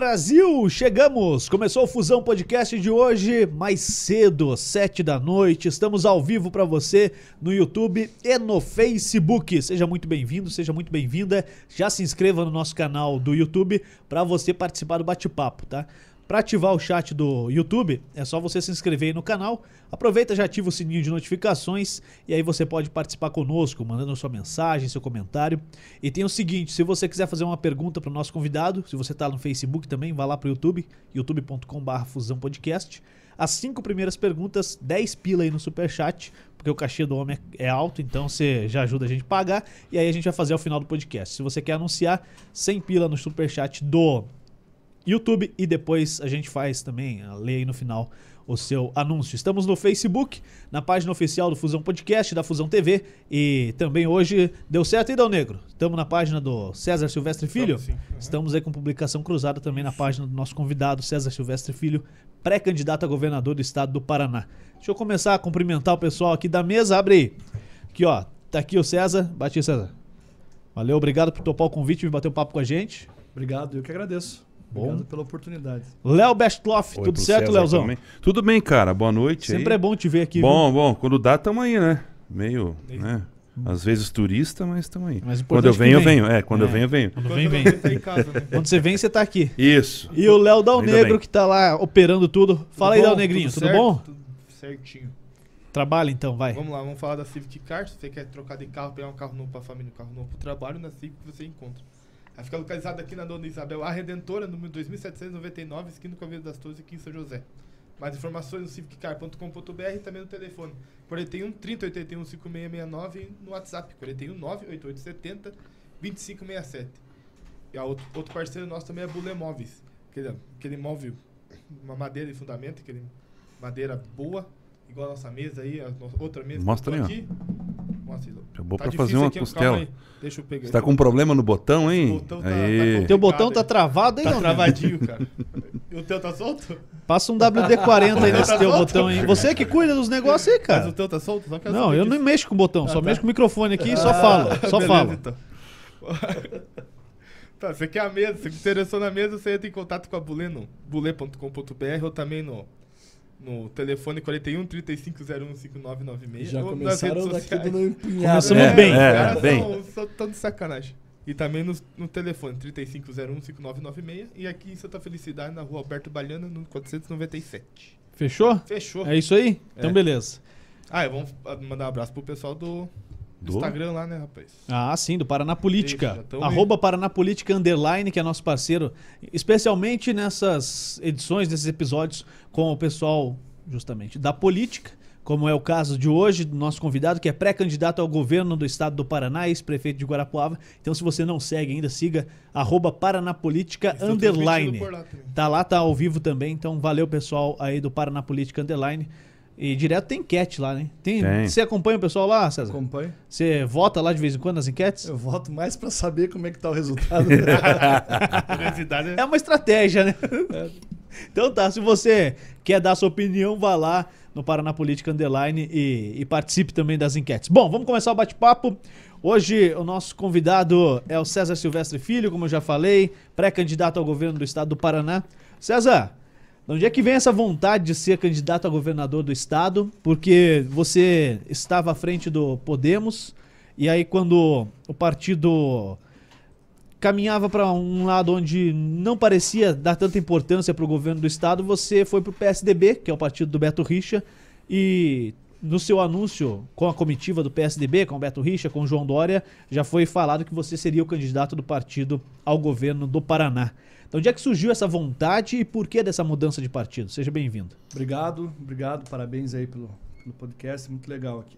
Brasil! Chegamos! Começou o Fusão Podcast de hoje, mais cedo, sete da noite. Estamos ao vivo para você no YouTube e no Facebook. Seja muito bem-vindo, seja muito bem-vinda. Já se inscreva no nosso canal do YouTube para você participar do bate-papo, tá? Para ativar o chat do YouTube, é só você se inscrever aí no canal. Aproveita, já ativa o sininho de notificações e aí você pode participar conosco, mandando sua mensagem, seu comentário. E tem o seguinte, se você quiser fazer uma pergunta para o nosso convidado, se você está no Facebook também, vá lá para o YouTube, youtube.com.br Fusão Podcast. As cinco primeiras perguntas, 10 pila aí no superchat, porque o cachê do homem é alto, então você já ajuda a gente a pagar. E aí a gente vai fazer ao final do podcast. Se você quer anunciar, 100 pila no superchat do YouTube e depois a gente faz também, lê aí no final o seu anúncio. Estamos no Facebook, na página oficial do Fusão Podcast, da Fusão TV e também hoje deu certo aí, Dal Negro. Estamos na página do César Silvestre Filho. Estamos, uhum. Estamos aí com publicação cruzada também na página do nosso convidado César Silvestre Filho, pré-candidato a governador do estado do Paraná. Deixa eu começar a cumprimentar o pessoal aqui da mesa. Abre aí. Aqui, ó. Tá aqui o César. Bate César. Valeu, obrigado por topar o convite e bater um papo com a gente. Obrigado, eu que agradeço. Bom. Obrigado pela oportunidade. Léo Bestloff, tudo certo, Léozão? Tudo bem, cara. Boa noite. Sempre aí. é bom te ver aqui. Bom, viu? bom. Quando dá, tamo aí, né? Meio, né? Às vezes turista, mas estamos aí. Mas quando eu venho, eu venho. É, quando é. eu venho, eu venho. Quando vem, vem. Casa, né? Quando você vem, você tá aqui. Isso. E o Léo Dal Negro, que tá lá operando tudo. Fala tudo aí, Dal Negrinho, tudo, tudo bom? Tudo certinho. Trabalha então, vai. Vamos lá, vamos falar da Civic Car. Se você quer trocar de carro, pegar um carro novo pra família, um carro novo pro trabalho, na Civic você encontra. Ela fica localizada aqui na Dona Isabel A Redentora, número 2799, esquina com a Avenida das Torres, aqui em São José. Mais informações no civiccar.com.br e também no telefone 41 30 81 5669 e no WhatsApp 41 98870 2567. E a outro, outro parceiro nosso também é Bulé Móveis, aquele, aquele móvel, uma madeira de fundamento, aquele madeira boa, igual a nossa mesa aí, a nossa, outra mesa. Mostra aí, aqui. Mostra aí. É bom tá pra fazer uma costela. Deixa eu pegar. Você tá com um problema no botão, hein? O botão tá, tá Teu botão tá travado aí, tá não? travadinho, cara. E o teu tá solto? Passa um WD-40 aí nesse tá teu solto? botão aí. Você que cuida dos negócios aí, cara. Mas o teu tá solto? não, eu não mexo com o botão, ah, só tá. mexo com o microfone aqui e ah, só falo. Só beleza, falo. Então. tá, você quer a mesa, se interessou na mesa, você entra em contato com a Bulê no bule.com.br ou também no no telefone 41 3501 5996. Já começaram daqui do empunhado. Começamos é, bem. É, é, bem. Só, só de sacanagem. E também no, no telefone 3501 5996 e aqui em Santa Felicidade, na rua Alberto Baliana, no 497. Fechou? Fechou. É isso aí? É. Então beleza. Ah, vamos mandar um abraço pro pessoal do do Instagram lá, né, rapaz? Ah, sim, do Paraná Política. Isso, Arroba Paraná Política Underline, que é nosso parceiro, especialmente nessas edições, nesses episódios com o pessoal, justamente, da política, como é o caso de hoje, do nosso convidado, que é pré-candidato ao governo do estado do Paraná, ex-prefeito de Guarapuava. Então, se você não segue ainda, siga arroba Paraná Política Underline. Lá tá lá, tá ao vivo também. Então, valeu, pessoal aí do Paraná Política Underline. E direto tem enquete lá, né? Tem, tem. Você acompanha o pessoal lá, César? Acompanho. Você vota lá de vez em quando nas enquetes? Eu voto mais para saber como é que tá o resultado. é uma estratégia, né? É. Então tá, se você quer dar sua opinião, vá lá no Paraná Política Underline e, e participe também das enquetes. Bom, vamos começar o bate-papo. Hoje o nosso convidado é o César Silvestre Filho, como eu já falei, pré-candidato ao governo do estado do Paraná. César, de onde é que vem essa vontade de ser candidato a governador do estado? Porque você estava à frente do Podemos, e aí quando o partido caminhava para um lado onde não parecia dar tanta importância para o governo do estado, você foi para o PSDB, que é o partido do Beto Richa, e no seu anúncio com a comitiva do PSDB, com o Beto Richa, com o João Dória, já foi falado que você seria o candidato do partido ao governo do Paraná. Então, onde é que surgiu essa vontade e por que dessa mudança de partido? Seja bem-vindo. Obrigado, obrigado, parabéns aí pelo, pelo podcast, muito legal aqui.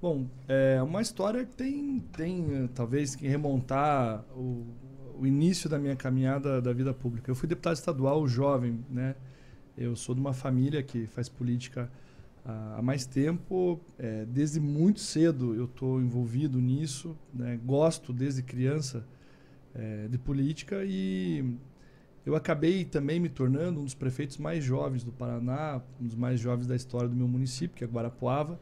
Bom, é uma história que tem, tem talvez que remontar o, o início da minha caminhada da vida pública. Eu fui deputado estadual jovem, né? Eu sou de uma família que faz política há mais tempo. É, desde muito cedo eu estou envolvido nisso, né? gosto desde criança é, de política e eu acabei também me tornando um dos prefeitos mais jovens do Paraná, um dos mais jovens da história do meu município, que é Guarapuava.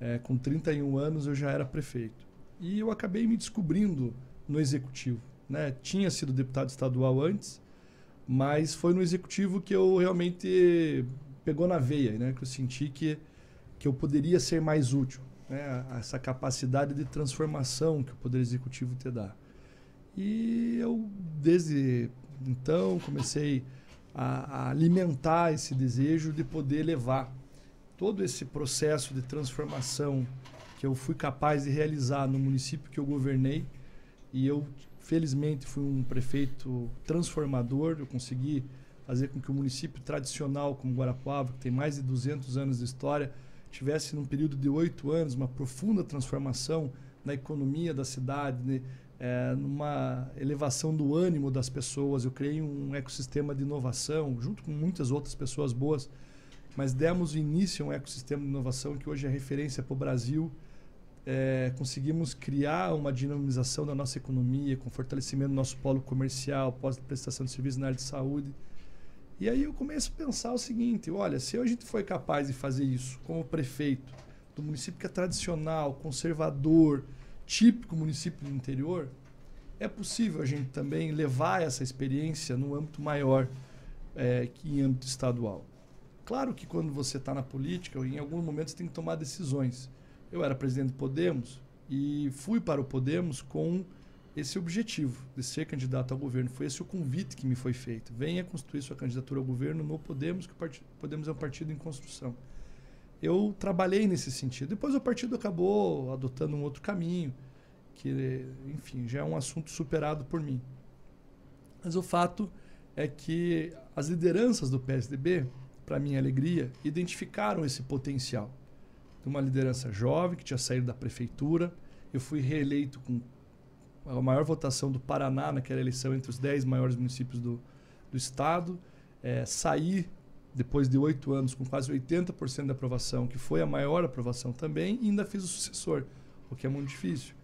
É, com 31 anos eu já era prefeito. E eu acabei me descobrindo no executivo. Né? Tinha sido deputado estadual antes, Mas foi no executivo que eu realmente pegou na veia, né? Que eu senti que, que eu poderia ser mais útil. Né? Essa capacidade de transformação que o Poder Executivo te dá. E eu, desde então, comecei a, a alimentar esse desejo de poder levar todo esse processo de transformação que eu fui capaz de realizar no município que eu governei. E eu, felizmente, fui um prefeito transformador. Eu consegui fazer com que o município tradicional como Guarapuava, que tem mais de 200 anos de história, tivesse num período de oito anos uma profunda transformação na economia da cidade, né? É, numa elevação do ânimo das pessoas. Eu criei um ecossistema de inovação junto com muitas outras pessoas boas, mas demos início a um ecossistema de inovação que hoje é referência para o Brasil. É, conseguimos criar uma dinamização da nossa economia, com fortalecimento do nosso polo comercial, pós-prestação de serviços na área de saúde. E aí eu começo a pensar o seguinte: olha, se a gente foi capaz de fazer isso como prefeito do município que é tradicional, conservador, típico município do interior, é possível a gente também levar essa experiência no âmbito maior é, que em âmbito estadual. Claro que quando você está na política, em alguns momentos tem que tomar decisões. Eu era presidente do Podemos e fui para o Podemos com esse objetivo de ser candidato ao governo. Foi esse o convite que me foi feito. Venha construir sua candidatura ao governo no Podemos, que o Podemos é um partido em construção. Eu trabalhei nesse sentido. Depois o partido acabou adotando um outro caminho, que, enfim, já é um assunto superado por mim. Mas o fato é que as lideranças do PSDB, para minha alegria, identificaram esse potencial. De uma liderança jovem que tinha saído da prefeitura, eu fui reeleito com a maior votação do Paraná naquela eleição entre os 10 maiores municípios do, do estado. É, saí, depois de oito anos, com quase 80% de aprovação, que foi a maior aprovação também, e ainda fiz o sucessor, o que é muito difícil.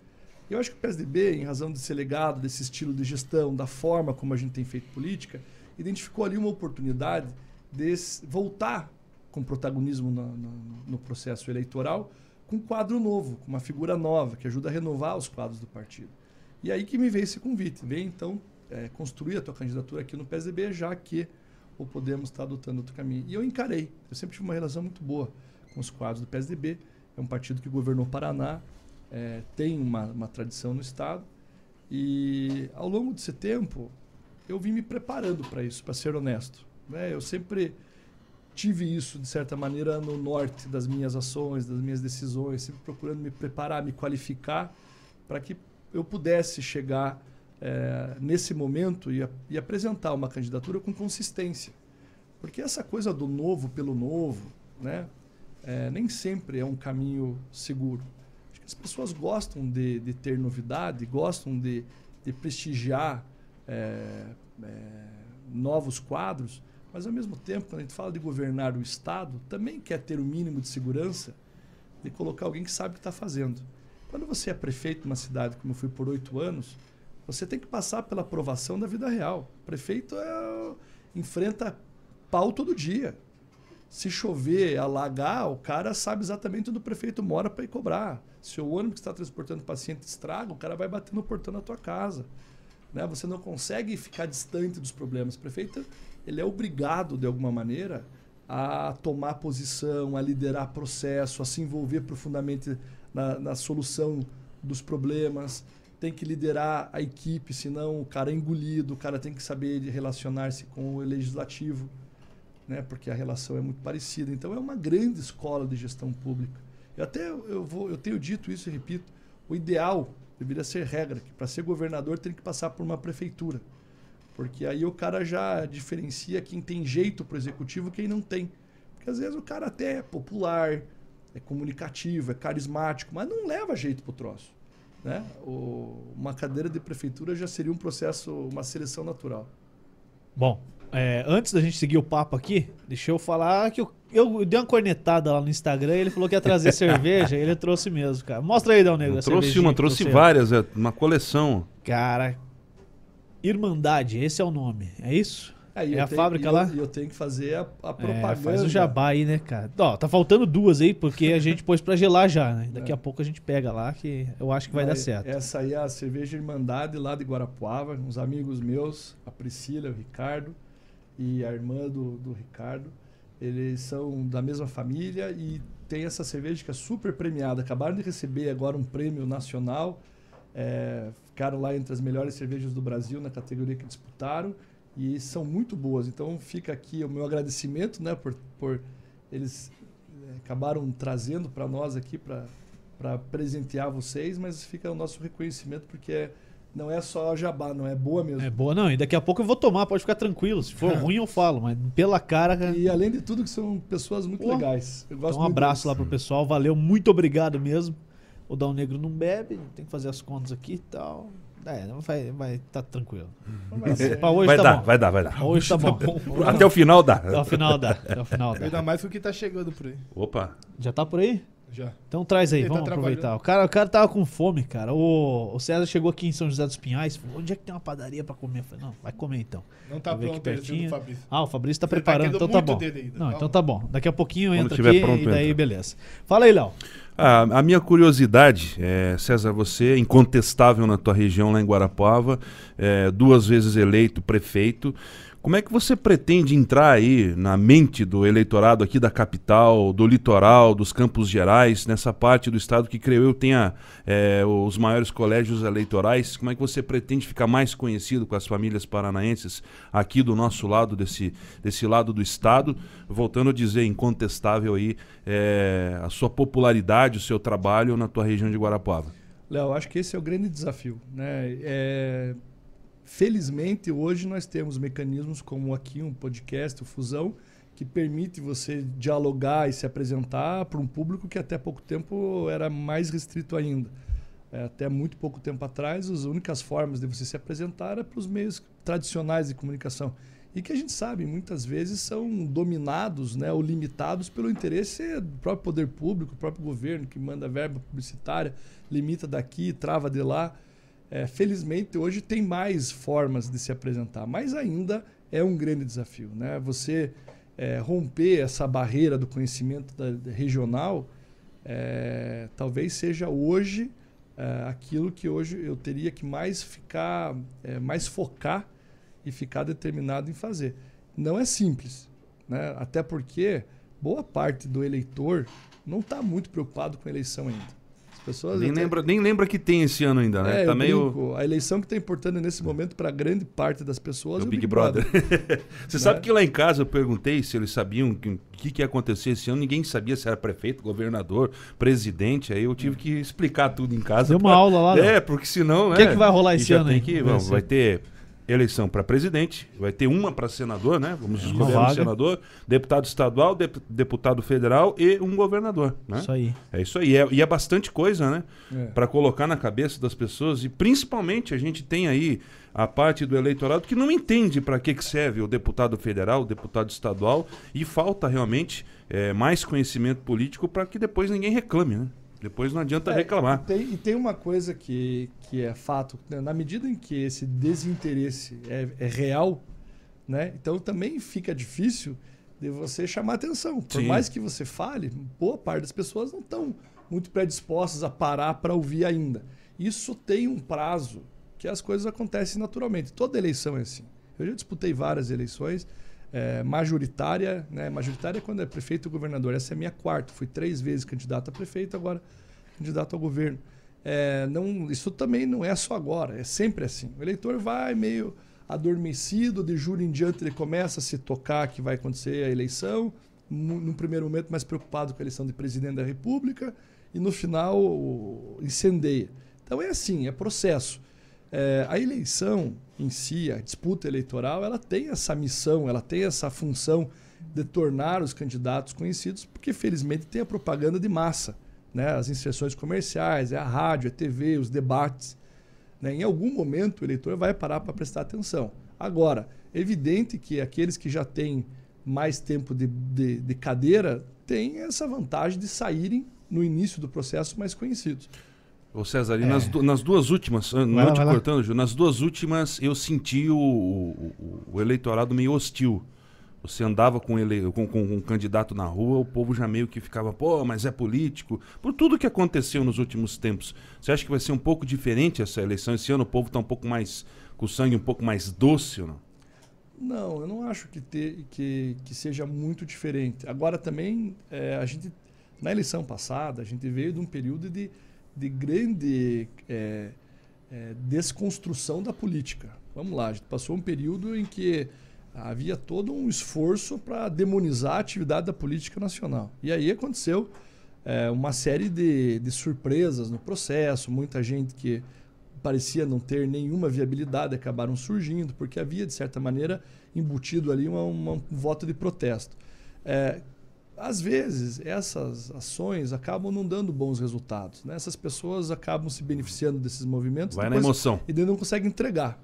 Eu acho que o PSDB, em razão de ser legado desse estilo de gestão, da forma como a gente tem feito política, identificou ali uma oportunidade de voltar com protagonismo no, no, no processo eleitoral, com um quadro novo, com uma figura nova, que ajuda a renovar os quadros do partido. E aí que me veio esse convite. Vem então é, construir a tua candidatura aqui no PSDB, já que o Podemos está adotando outro caminho. E eu encarei. Eu sempre tive uma relação muito boa com os quadros do PSDB. É um partido que governou o Paraná, é, tem uma, uma tradição no Estado. E ao longo desse tempo, eu vim me preparando para isso, para ser honesto. Né? Eu sempre tive isso, de certa maneira, no norte das minhas ações, das minhas decisões, sempre procurando me preparar, me qualificar para que eu pudesse chegar é, nesse momento e, e, apresentar uma candidatura com consistência. Porque essa coisa do novo pelo novo, né, é, nem sempre é um caminho seguro. Acho que as pessoas gostam de, de ter novidade, gostam de, de prestigiar é, novos quadros, mas ao mesmo tempo, quando a gente fala de governar o Estado, também quer ter o mínimo de segurança de colocar alguém que sabe o que está fazendo. Quando você é prefeito de uma cidade, como eu fui por oito anos, você tem que passar pela aprovação da vida real. O prefeito é, enfrenta pau todo dia. Se chover, alagar, o cara sabe exatamente onde o prefeito mora para ir cobrar. Se o ônibus que está transportando o paciente estraga, o cara vai bater no portão da tua casa. Né? Você não consegue ficar distante dos problemas. O prefeito ele é obrigado, de alguma maneira, a tomar posição, a liderar processo, a se envolver profundamente na, na solução dos problemas, tem que liderar a equipe, senão o cara é engolido, o cara tem que saber relacionar-se com o legislativo, né? porque a relação é muito parecida. Então é uma grande escola de gestão pública. Eu até eu, vou, eu tenho dito isso e repito, o ideal deveria ser regra, que para ser governador tem que passar por uma prefeitura. Porque aí o cara já diferencia quem tem jeito para o executivo quem não tem. Porque às vezes o cara até é popular, é comunicativo, é carismático, mas não leva jeito pro troço. Né? O, uma cadeira de prefeitura já seria um processo, uma seleção natural. Bom, é, antes da gente seguir o papo aqui, deixa eu falar que eu, eu, dei uma cornetada lá no Instagram e ele falou que ia trazer cerveja e ele trouxe mesmo, cara. Mostra aí, Dal Negro. Trouxe uma, trouxe várias, é uma coleção. Cara, Irmandade, esse é o nome, é isso? É, é a tenho, fábrica lá? E eu, eu, tenho que fazer a, a propaganda. É, faz o jabá aí, né, cara? Ó, tá faltando duas aí, porque a gente pôs pra gelar já, né? Daqui é. a pouco a gente pega lá, que eu acho que vai dar certo. Essa aí é a cerveja Irmandade lá de Guarapuava, uns amigos meus, a Priscila, o Ricardo. e a irmã do, do Ricardo. Eles são da mesma família e tem essa cerveja que é super premiada. Acabaram de receber agora um prêmio nacional. É, ficaram lá entre as melhores cervejas do Brasil na categoria que disputaram e são muito boas. Então fica aqui o meu agradecimento né, por, por eles é, acabaram trazendo para nós aqui para presentear vocês, mas fica o nosso reconhecimento porque é não é só jabá, não é boa mesmo. É boa, não. E daqui a pouco eu vou tomar, pode ficar tranquilo. Se for ruim, eu falo, mas pela cara. E além de tudo, que são pessoas muito legais. Eu gosto então, um abraço deles. lá pro pessoal, valeu, muito obrigado mesmo. O Dal Negro não bebe, tem que fazer as contas aqui e tal. É, vai, vai tá tranquilo. Pra hoje vai tá dar, bom. vai dar, vai dar. Hoje tá bom. Até o final dá. Até o final dá. Até o final dá. Ainda mais o que tá chegando por aí. Opa. Já tá por aí? Já. Então traz aí, Ele tá vamos tá aproveitar. O cara, o cara tava com fome, cara. O, o César chegou aqui em São José dos Pinhais. Falou, onde é que tem uma padaria pra comer? Eu falei, não, vai comer então. Não tá pronto pertinho. Fabrício. Ah, o Fabrício tá Você tá preparando. Tá então tá bom. Não, então tá bom. Daqui a pouquinho entra aqui pronto, e daí entra. beleza. Fala aí, Léo. Ah, a minha curiosidade, é, César, você é incontestável na tua região lá em Guarapuava, é, duas vezes eleito prefeito. Como é que você pretende entrar aí na mente do eleitorado aqui da capital, do litoral, dos Campos Gerais, nessa parte do estado que creio eu tenha é, os maiores colégios eleitorais? Como é que você pretende ficar mais conhecido com as famílias paranaenses aqui do nosso lado, desse, desse lado do estado? Voltando a dizer, incontestável aí é, a sua popularidade, o seu trabalho na tua região de Guarapuava. Léo, acho que esse é o grande desafio. Né? É Felizmente, hoje nós temos mecanismos como aqui um podcast, o Fusão, que permite você dialogar e se apresentar para um público que até pouco tempo era mais restrito ainda. É, até muito pouco tempo atrás, as únicas formas de você se apresentar era para os meios tradicionais de comunicação. E que a gente sabe, muitas vezes são dominados né, ou limitados pelo interesse do próprio poder público, do próprio governo, que manda verba publicitária, limita daqui, trava de lá. É, felizmente, hoje tem mais formas de se apresentar, mas ainda é um grande desafio. Né? Você é, romper essa barreira do conhecimento da, da regional é, talvez seja hoje é, aquilo que hoje eu teria que mais ficar, é, mais focar e ficar determinado em fazer. Não é simples, né? até porque boa parte do eleitor não está muito preocupado com a eleição ainda pessoas. Nem, até... lembra, nem lembra que tem esse ano ainda, né? É, tá meio... Brinco, a eleição que está importando nesse momento para grande parte das pessoas é, o Big, Big Brother. Brother. Você né? sabe que lá em casa eu perguntei se eles sabiam o que, que, que ia acontecer esse ano. Ninguém sabia se era prefeito, governador, presidente. Aí eu tive que explicar tudo em casa. Deu uma pra... aula lá. Né? É, porque senão. O que, é, que vai rolar esse ano? Tem que, vamos, vai ter eleição para presidente, vai ter uma para senador, né? Vamos é, escolher um senador, deputado estadual, de, deputado federal e um governador, né? Isso aí. É isso aí. É, e é bastante coisa, né? É. Para colocar na cabeça das pessoas e principalmente a gente tem aí a parte do eleitorado que não entende para que, que serve o deputado federal, o deputado estadual e falta realmente é, mais conhecimento político para que depois ninguém reclame, né? Depois não adianta é, reclamar. E tem, e tem, uma coisa que, que é fato, né? na medida em que esse desinteresse é, é, real, né? então também fica difícil de você chamar atenção. Por Sim. mais que você fale, boa parte das pessoas não estão muito predispostas a parar para ouvir ainda. Isso tem um prazo que as coisas acontecem naturalmente. Toda eleição é assim. Eu já disputei várias eleições é, majoritária, né? Majoritária é quando é prefeito e governador. Essa é minha quarta. Fui três vezes candidato a prefeito, agora candidato ao governo. É, não, isso também não é só agora, é sempre assim. O eleitor vai meio adormecido, de julho em diante ele começa a se tocar que vai acontecer a eleição, no primeiro momento mais preocupado com a eleição de presidente da República e no final incendeia. Então é assim, é processo. É, a eleição em si, a disputa eleitoral, ela tem essa missão, ela tem essa função de tornar os candidatos conhecidos, porque felizmente tem a propaganda de massa, né? as inserções comerciais, é a rádio, é a TV, os debates. Né? Em algum momento o eleitor vai parar para prestar atenção. Agora, é evidente que aqueles que já têm mais tempo de, de, de cadeira têm essa vantagem de saírem no início do processo mais conhecidos. Ô César, é. nas, nas, duas últimas, vai não lá, te cortando, Ju, nas duas últimas eu senti o, o, o, eleitorado meio hostil. Você andava com, ele, com, com, um candidato na rua, o povo já meio que ficava, pô, mas é político. Por tudo que aconteceu nos últimos tempos. Você acha que vai ser um pouco diferente essa eleição? Esse ano o povo está um pouco mais, com o sangue um pouco mais doce ou não? Não, eu não acho que, ter, que, que seja muito diferente. Agora também, é, a gente, na eleição passada, a gente veio de um período de, de grande é, é, desconstrução da política. Vamos lá, a gente passou um período em que havia todo um esforço para demonizar a atividade da política nacional. E aí aconteceu é, uma série de, de surpresas no processo, muita gente que parecia não ter nenhuma viabilidade acabaram surgindo, porque havia, de certa maneira, embutido ali uma, uma, um voto de protesto. É, às vezes, essas ações acabam não dando bons resultados. Né? Essas pessoas acabam se beneficiando desses movimentos. Vai na emoção. E não conseguem entregar.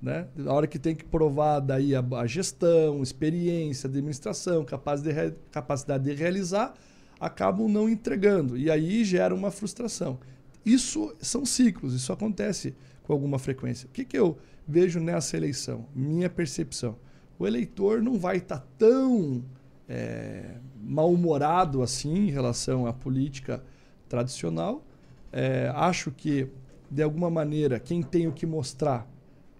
Né? Na hora que tem que provar daí a, a gestão, experiência, administração, capacidade de, capacidade de realizar, acabam não entregando. E aí gera uma frustração. Isso são ciclos, isso acontece com alguma frequência. O que, que eu vejo nessa eleição? Minha percepção. O eleitor não vai estar tá tão é, mal-humorado assim em relação à política tradicional. É, acho que, de alguma maneira, quem tem o que mostrar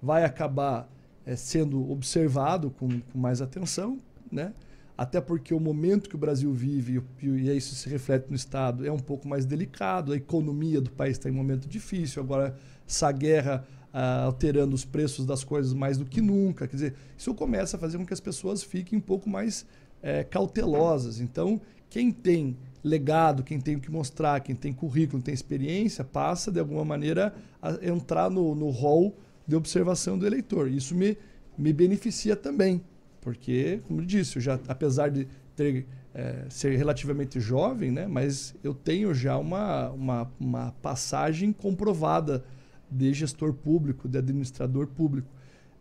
vai acabar é, sendo observado com, com mais atenção, né? até porque o momento que o Brasil vive, e isso se reflete no Estado, é um pouco mais delicado, a economia do país está em um momento difícil, agora essa guerra ah, alterando os preços das coisas mais do que nunca. Quer dizer, isso começa a fazer com que as pessoas fiquem um pouco mais é, cautelosas. Então, quem tem legado, quem tem o que mostrar, quem tem currículo, tem experiência, passa, de alguma maneira, a entrar no, no hall de observação do eleitor. Isso me, me beneficia também. Porque, como eu disse, eu já, apesar de ter, é, ser relativamente jovem, né, mas eu tenho já uma, uma, uma passagem comprovada de gestor público, de administrador público.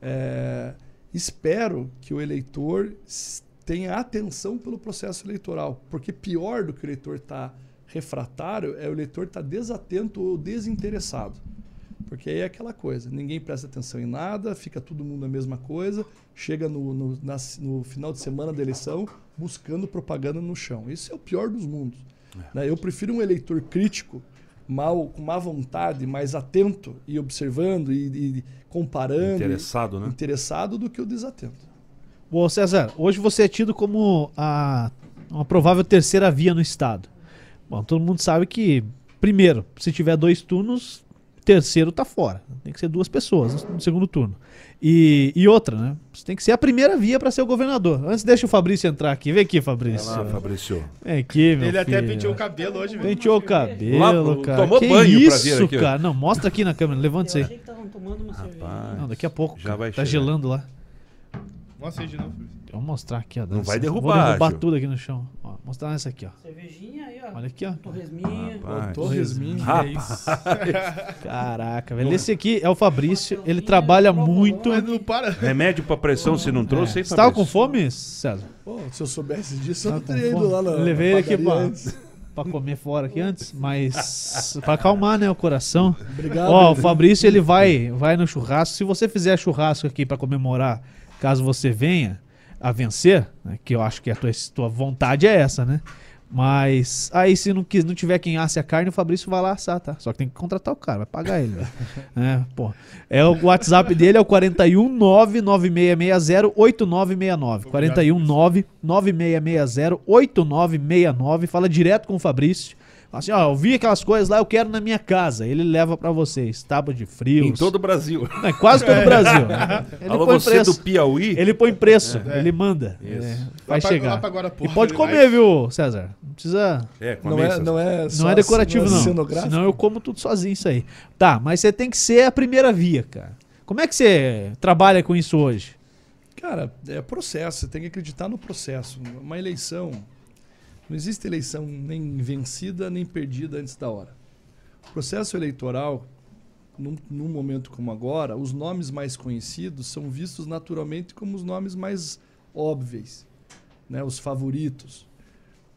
É, espero que o eleitor tenha atenção pelo processo eleitoral, porque pior do que o eleitor estar tá refratário é o eleitor estar tá desatento ou desinteressado. Porque aí é aquela coisa, ninguém presta atenção em nada, fica todo mundo a mesma coisa, chega no, no, na, no final de semana da eleição buscando propaganda no chão. Isso é o pior dos mundos. É. Né? Eu prefiro um eleitor crítico, mal, com má vontade, mais atento e observando e, e comparando. Interessado, e, né? Interessado do que o desatento. Bom, César, hoje você é tido como a, uma provável terceira via no Estado. Bom, todo mundo sabe que, primeiro, se tiver dois turnos, terceiro tá fora. Tem que ser duas pessoas no segundo turno. E, e outra, né? Você tem que ser a primeira via para ser o governador. Antes deixa o Fabrício entrar aqui. Vem aqui, Fabrício. Vai lá, Fabrício. Vem aqui, meu Ele filho. até penteou o cabelo hoje, velho. Penteou o cabelo, Lá, cara. tomou que banho pra isso, vir aqui, cara? Não, mostra aqui na câmera. Levanta isso Eu aí. achei que estavam tomando uma cerveja. Não, daqui a pouco. Já vai Tá chegar. gelando lá. Mostra aí de novo. Vou mostrar aqui, ó. Não vai Vou derrubar, derrubar Gil. tudo aqui no chão. Ó, mostrar essa aqui, ó. Cervejinha aí, ó. Olha aqui, ó. Torresminha. Rapaz. Torresminho. Rapaz. Caraca, velho. Esse aqui é o Fabrício. Ele trabalha muito. Mas não para. Remédio pra pressão, se não trouxe, hein, Você tava com fome, César? Pô, se eu soubesse disso, eu não teria ido lá na. Eu levei ele aqui padaria pra, comer fora aqui antes, mas pra acalmar, né, o coração. Obrigado. Ó, o Fabrício ele vai, vai no churrasco. Se você fizer churrasco aqui pra comemorar, caso você venha a vencer, né, que eu acho que a tua, tua vontade é essa, né? Mas aí se não, quis, não tiver quem asse a carne, o Fabrício vai lá assar, tá? Só que tem que contratar o cara, vai pagar ele, velho. é, pô. É o WhatsApp dele é o 41 99660 8969. 41 99660 8969. Fala direto com o Fabrício. Fala assim, ó, eu vi aquelas coisas lá, eu quero na minha casa. Ele leva pra vocês. Tábua de frio. Em todo o Brasil. Não, em quase todo o Brasil. né? Ele Alô, põe você preço. do Piauí? Ele põe preço, É. ele manda. Isso. É, vai pra- chegar. lá pra Guarapuava, e pode comer, vai. viu, César? Não precisa. É, Não é, não é, só Não é decorativo, não. É. Senão eu como tudo sozinho isso aí. Tá, mas você tem que ser a primeira via, cara. Como é que você trabalha com isso hoje? Cara, é processo, você tem que acreditar no processo. Uma eleição, não existe eleição nem vencida nem perdida antes da hora. O processo eleitoral, num, num momento como agora, os nomes mais conhecidos são vistos naturalmente como os nomes mais óbvios, né? os favoritos.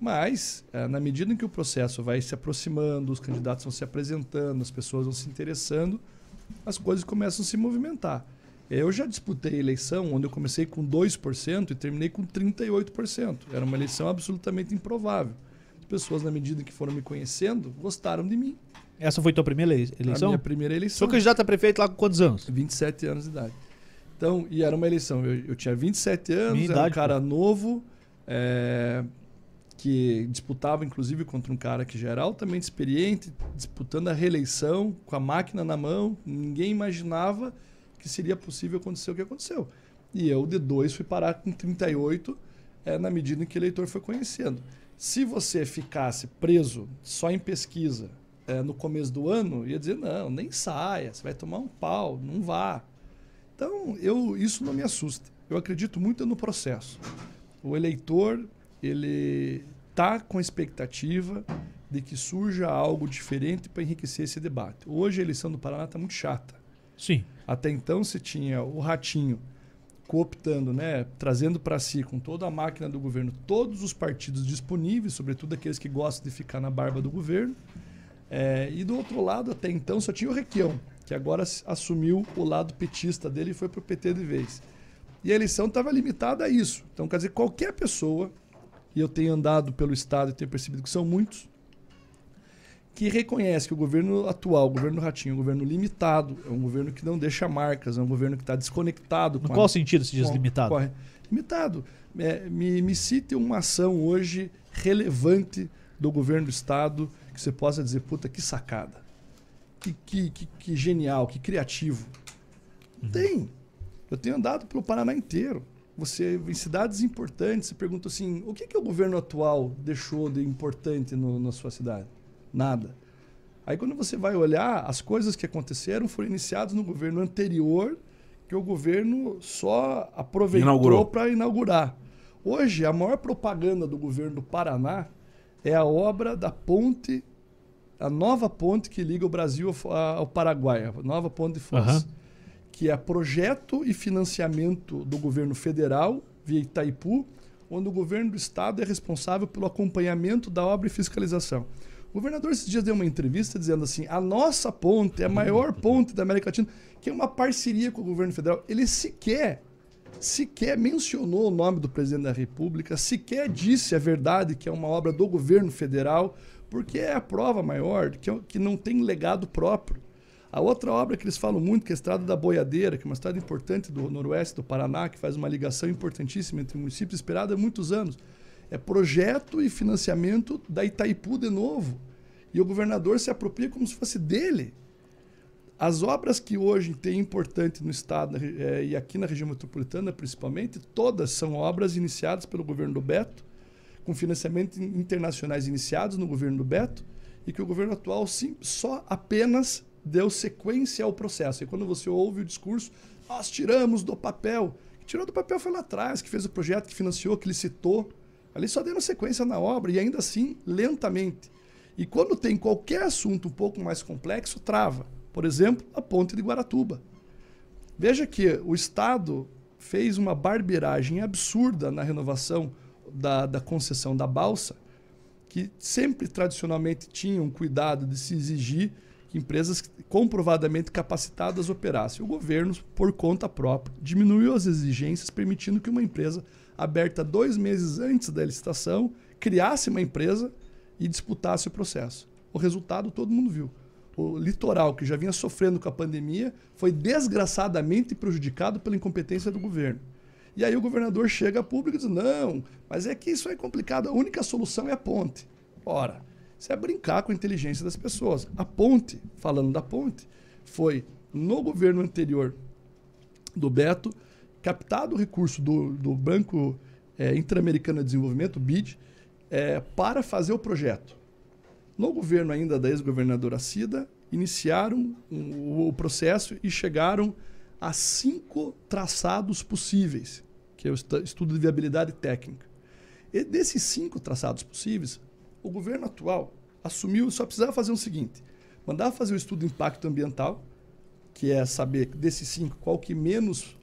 Mas, eh, na medida em que o processo vai se aproximando, os candidatos vão se apresentando, as pessoas vão se interessando, as coisas começam a se movimentar. Eu já disputei eleição onde eu comecei com 2% e terminei com 38%. Era uma eleição absolutamente improvável. As pessoas, na medida que foram me conhecendo, gostaram de mim. Essa foi tua primeira elei- A eleição? minha primeira Sou eleição. candidato a prefeito lá com quantos anos? 27 anos de idade. Então, e era uma eleição. Eu, eu tinha 27 anos, Minha era um idade, cara novo, é, que disputava inclusive contra um cara que já era altamente experiente, disputando a reeleição com a máquina na mão. Ninguém imaginava que seria possível acontecer o que aconteceu. E eu, de dois, fui parar com 38, é, na medida em que o eleitor foi conhecendo. Se você ficasse preso só em pesquisa é, no começo do ano, ia dizer, não, nem saia, você vai tomar um pau, não vá. Então, eu, isso não me assusta. Eu acredito muito no processo. O eleitor, ele está com a expectativa de que surja algo diferente para enriquecer esse debate. Hoje a eleição do Paraná está muito chata. Sim. Até então você tinha o ratinho cooptando, né, trazendo para si com toda a máquina do governo todos os partidos disponíveis, sobretudo aqueles que gostam de ficar na barba do governo. É, e do outro lado, até então, só tinha o Requião, que agora assumiu o lado petista dele e foi para o PT de vez. E a eleição estava limitada a isso. Então, quer dizer, qualquer pessoa, e eu tenho andado pelo Estado e tenho percebido que são muitos, que reconhece que o governo atual, o governo Ratinho, é um governo limitado, é um governo que não deixa marcas, é um governo que está desconectado. No com a- qual sentido se diz com- limitado? corre- Limitado. É, me, me cite uma ação hoje relevante do governo do Estado que você possa dizer, puta, que sacada. Que, que, que, que genial, que criativo. Tem. Eu tenho andado pelo Paraná inteiro. Você, em cidades importantes, você pergunta assim: o que, que o governo atual deixou de importante no- na sua cidade? Nada. Aí, quando você vai olhar, as coisas que aconteceram foram iniciadas no governo anterior, que o governo só aproveitou para inaugurar. Hoje, a maior propaganda do governo do Paraná é a obra da ponte, a nova ponte que liga o Brasil ao, Paraguai, a nova ponte de Foz Aham. que é projeto e financiamento do governo federal, via Itaipu, onde o governo do estado é responsável pelo acompanhamento da obra e fiscalização. O governador esses dias deu uma entrevista dizendo assim: a nossa ponte é a maior ponte da América Latina, que é uma parceria com o governo federal. Ele sequer, sequer mencionou o nome do presidente da República, sequer disse a verdade que é uma obra do governo federal, porque é a prova maior que, é- que não tem legado próprio. A outra obra que eles falam muito, que é a Estrada da Boiadeira, que é uma estrada importante do noroeste do Paraná, que faz uma ligação importantíssima entre municípios esperada há muitos anos. É projeto e financiamento da Itaipu de novo. E o governador se apropria como se fosse dele. As obras que hoje tem importante no estado eh, e aqui na região metropolitana, principalmente, todas são obras iniciadas pelo governo do Beto, com financiamentos in- internacionais iniciados no governo do Beto, e que o governo atual sim, só apenas deu sequência ao processo. E quando você ouve o discurso, nós tiramos do papel. Tirou do papel foi lá atrás, que fez o projeto, que financiou, que licitou. Ali só dando sequência na obra, e ainda assim, lentamente. E quando tem qualquer assunto um pouco mais complexo, trava. Por exemplo, a ponte de Guaratuba. Veja que o Estado fez uma barbeiragem absurda na renovação da, da concessão da balsa, que sempre tradicionalmente tinham cuidado de se exigir que empresas comprovadamente capacitadas operassem. O governo, por conta própria, diminuiu as exigências, permitindo que uma empresa aberta dois meses antes da licitação criasse uma empresa e disputasse o processo. O resultado todo mundo viu. O litoral, que já vinha sofrendo com a pandemia, foi desgraçadamente prejudicado pela incompetência do governo. E aí o governador chega a público e diz: não, mas é que isso é complicado, a única solução é a ponte. Ora, isso é brincar com a inteligência das pessoas. A ponte, falando da ponte, foi no governo anterior do Beto, captado o recurso do, do Banco eh, Interamericano de Desenvolvimento, BID, eh, para fazer o projeto. No governo ainda da ex-governadora Cida, iniciaram o processo e chegaram a cinco traçados possíveis, que é o estu- estudo de viabilidade técnica. E desses cinco traçados possíveis, o governo atual assumiu, só precisava fazer o seguinte, mandava fazer o estudo de impacto ambiental, que é saber desses cinco qual que menos.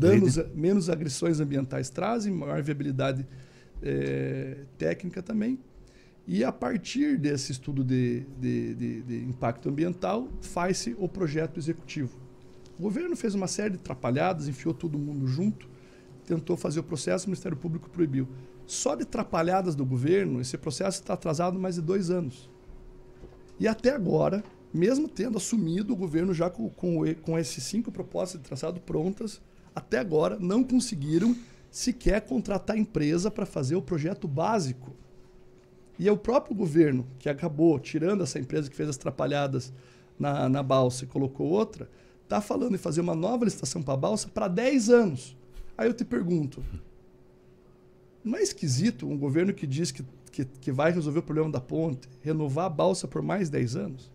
Danos, menos agressões ambientais trazem, maior viabilidade eh, técnica também. E a partir desse estudo de, de, de- de impacto ambiental, faz-se o projeto executivo. O governo fez uma série de atrapalhadas, enfiou todo mundo junto, tentou fazer o processo, o Ministério Público proibiu. Só de atrapalhadas do governo, esse processo está atrasado mais de dois anos. E até agora, mesmo tendo assumido o governo já com, com, com esses cinco propostas de traçado prontas, até agora, não conseguiram sequer contratar empresa para fazer o projeto básico. E é o próprio governo que acabou tirando essa empresa que fez as trapalhadas na, na balsa e colocou outra, está falando em fazer uma nova licitação para a balsa para 10 anos. Aí eu te pergunto, não é esquisito um governo que diz que, que, que vai resolver o problema da ponte, renovar a balsa por mais 10 anos?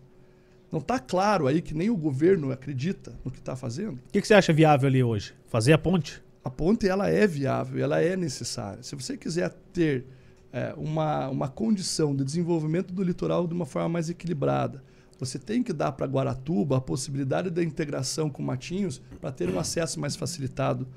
Não está claro aí que nem o governo acredita no que está fazendo? O que, que você acha viável ali hoje? Fazer a ponte? A ponte ela é viável, ela é necessária. Se você quiser ter é, uma, uma condição de desenvolvimento do litoral de uma forma mais equilibrada, você tem que dar para Guaratuba a possibilidade da integração com Matinhos para ter um acesso mais facilitado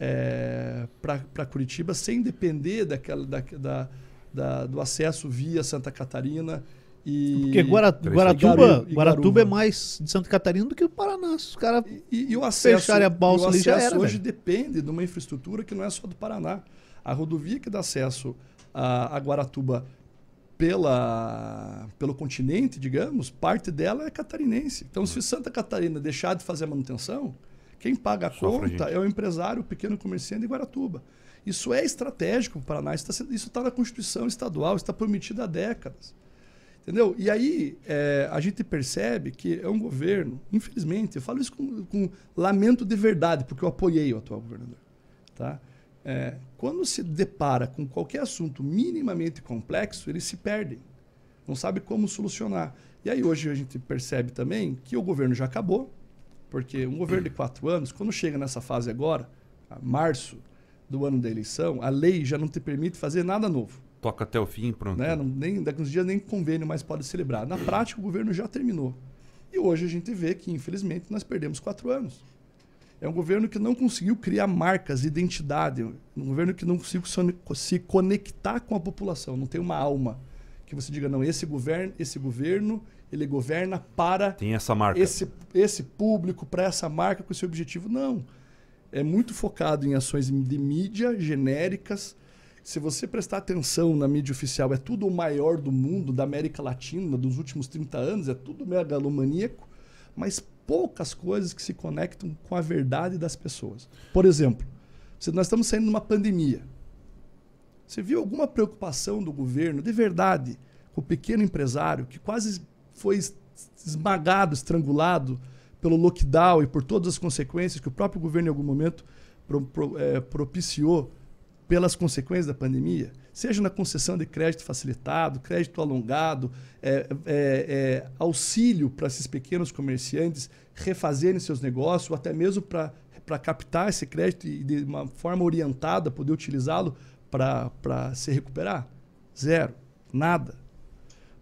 é, para Curitiba, sem depender daquela, da, da, da, do acesso via Santa Catarina. E, Porque Guara. Guaratuba, e Guaratuba é mais de Santa Catarina do que o Paraná. Os caras. E, e o acesso, Fecharem a balsa e o ali já era, hoje velho. depende de uma infraestrutura que não é só do Paraná. A rodovia que dá acesso a, a Guaratuba pela, pelo continente, digamos, parte dela é catarinense. Então, se Santa Catarina deixar de fazer a manutenção, quem paga a conta gente. é o empresário, o pequeno comerciante de Guaratuba. Isso é estratégico para o Paraná, isso está na Constituição Estadual, isso está prometido há décadas. Entendeu? E aí é, a gente percebe que é um governo, infelizmente, eu falo isso com, com lamento de verdade, porque eu apoiei o atual governador. Tá? É, quando se depara com qualquer assunto minimamente complexo, eles se perdem. Não sabe como solucionar. E aí hoje a gente percebe também que o governo já acabou, porque um governo de quatro anos, quando chega nessa fase agora, março do ano da eleição, a lei já não te permite fazer nada novo Toca até o fim, pronto. né? Não, nem, daqui uns dias nem convênio mais pode celebrar. Na prática, o governo já terminou. E hoje a gente vê que, infelizmente, nós perdemos quatro anos. É um governo que não conseguiu criar marcas, identidade. Um governo que não conseguiu se conectar com a população. Não tem uma alma que você diga, não, esse governo, esse governo ele governa para Tem essa marca. esse, esse público, para essa marca, com esse objetivo. Não. É muito focado em ações de mídia genéricas. Se você prestar atenção na mídia oficial, é tudo o maior do mundo, da América Latina, dos últimos 30 anos, é tudo megalomaníaco, mas poucas coisas que se conectam com a verdade das pessoas. Por exemplo, se nós estamos saindo de uma pandemia, você viu alguma preocupação do governo, de verdade, com o pequeno empresário que quase foi es- esmagado, estrangulado pelo lockdown e por todas as consequências que o próprio governo em algum momento eh, propiciou pelas consequências da pandemia, seja na concessão de crédito facilitado, crédito alongado, eh, eh, eh, auxílio para esses pequenos comerciantes refazerem seus negócios, ou até mesmo para captar esse crédito e de uma forma orientada poder utilizá-lo para se recuperar? Zero. Nada.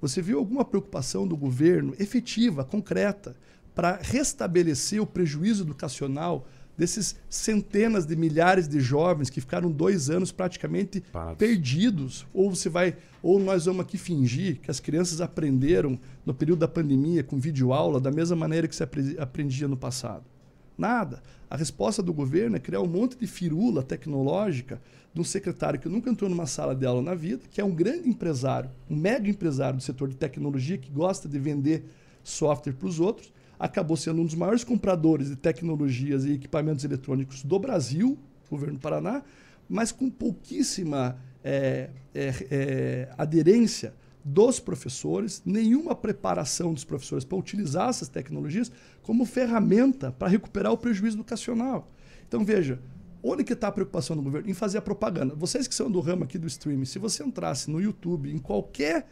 Você viu alguma preocupação do governo efetiva, concreta, para restabelecer o prejuízo educacional desses centenas de milhares de jovens que ficaram dois anos praticamente Parados. perdidos? Ou você vai, ou nós vamos aqui fingir que as crianças aprenderam no período da pandemia com videoaula da mesma maneira que se apre- aprendia no passado? Nada. A resposta do governo é criar um monte de firula tecnológica de um secretário que nunca entrou numa sala de aula na vida, que é um grande empresário, um mega empresário do setor de tecnologia que gosta de vender software para os outros, acabou sendo um dos maiores compradores de tecnologias e equipamentos eletrônicos do Brasil, governo do Paraná, mas com pouquíssima é, é, é, aderência dos professores, nenhuma preparação dos professores para utilizar essas tecnologias como ferramenta para recuperar o prejuízo educacional. Então, veja, onde que está a preocupação do governo? Em fazer a propaganda. Vocês que são do ramo aqui do streaming, se você entrasse no YouTube, em qualquer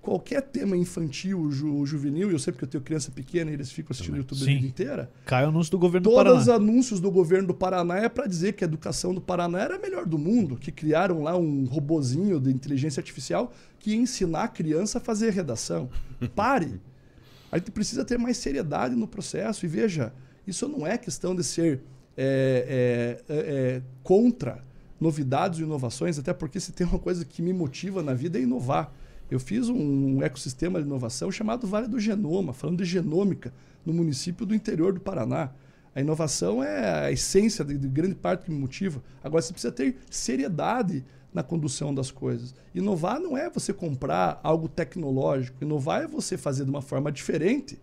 qualquer tema infantil, ju, juvenil, eu sei porque eu tenho criança pequena e eles ficam assistindo Também. YouTube a Sim. vida inteira, Cai o anúncio do governo do Todos os Paraná. anúncios do governo do Paraná é para dizer que a educação do Paraná era a melhor do mundo, que criaram lá um robozinho de inteligência artificial que ia ensinar a criança a fazer redação. Pare! A gente precisa ter mais seriedade no processo. E veja, isso não é questão de ser é, é, é, é, contra novidades e inovações, até porque se tem uma coisa que me motiva na vida é inovar. Eu fiz um ecossistema de inovação chamado Vale do Genoma, falando de genômica no município do interior do Paraná. A inovação é a essência de, de grande parte que me motiva. Agora, você precisa ter seriedade na condução das coisas. Inovar não é você comprar algo tecnológico. Inovar é você fazer de uma forma diferente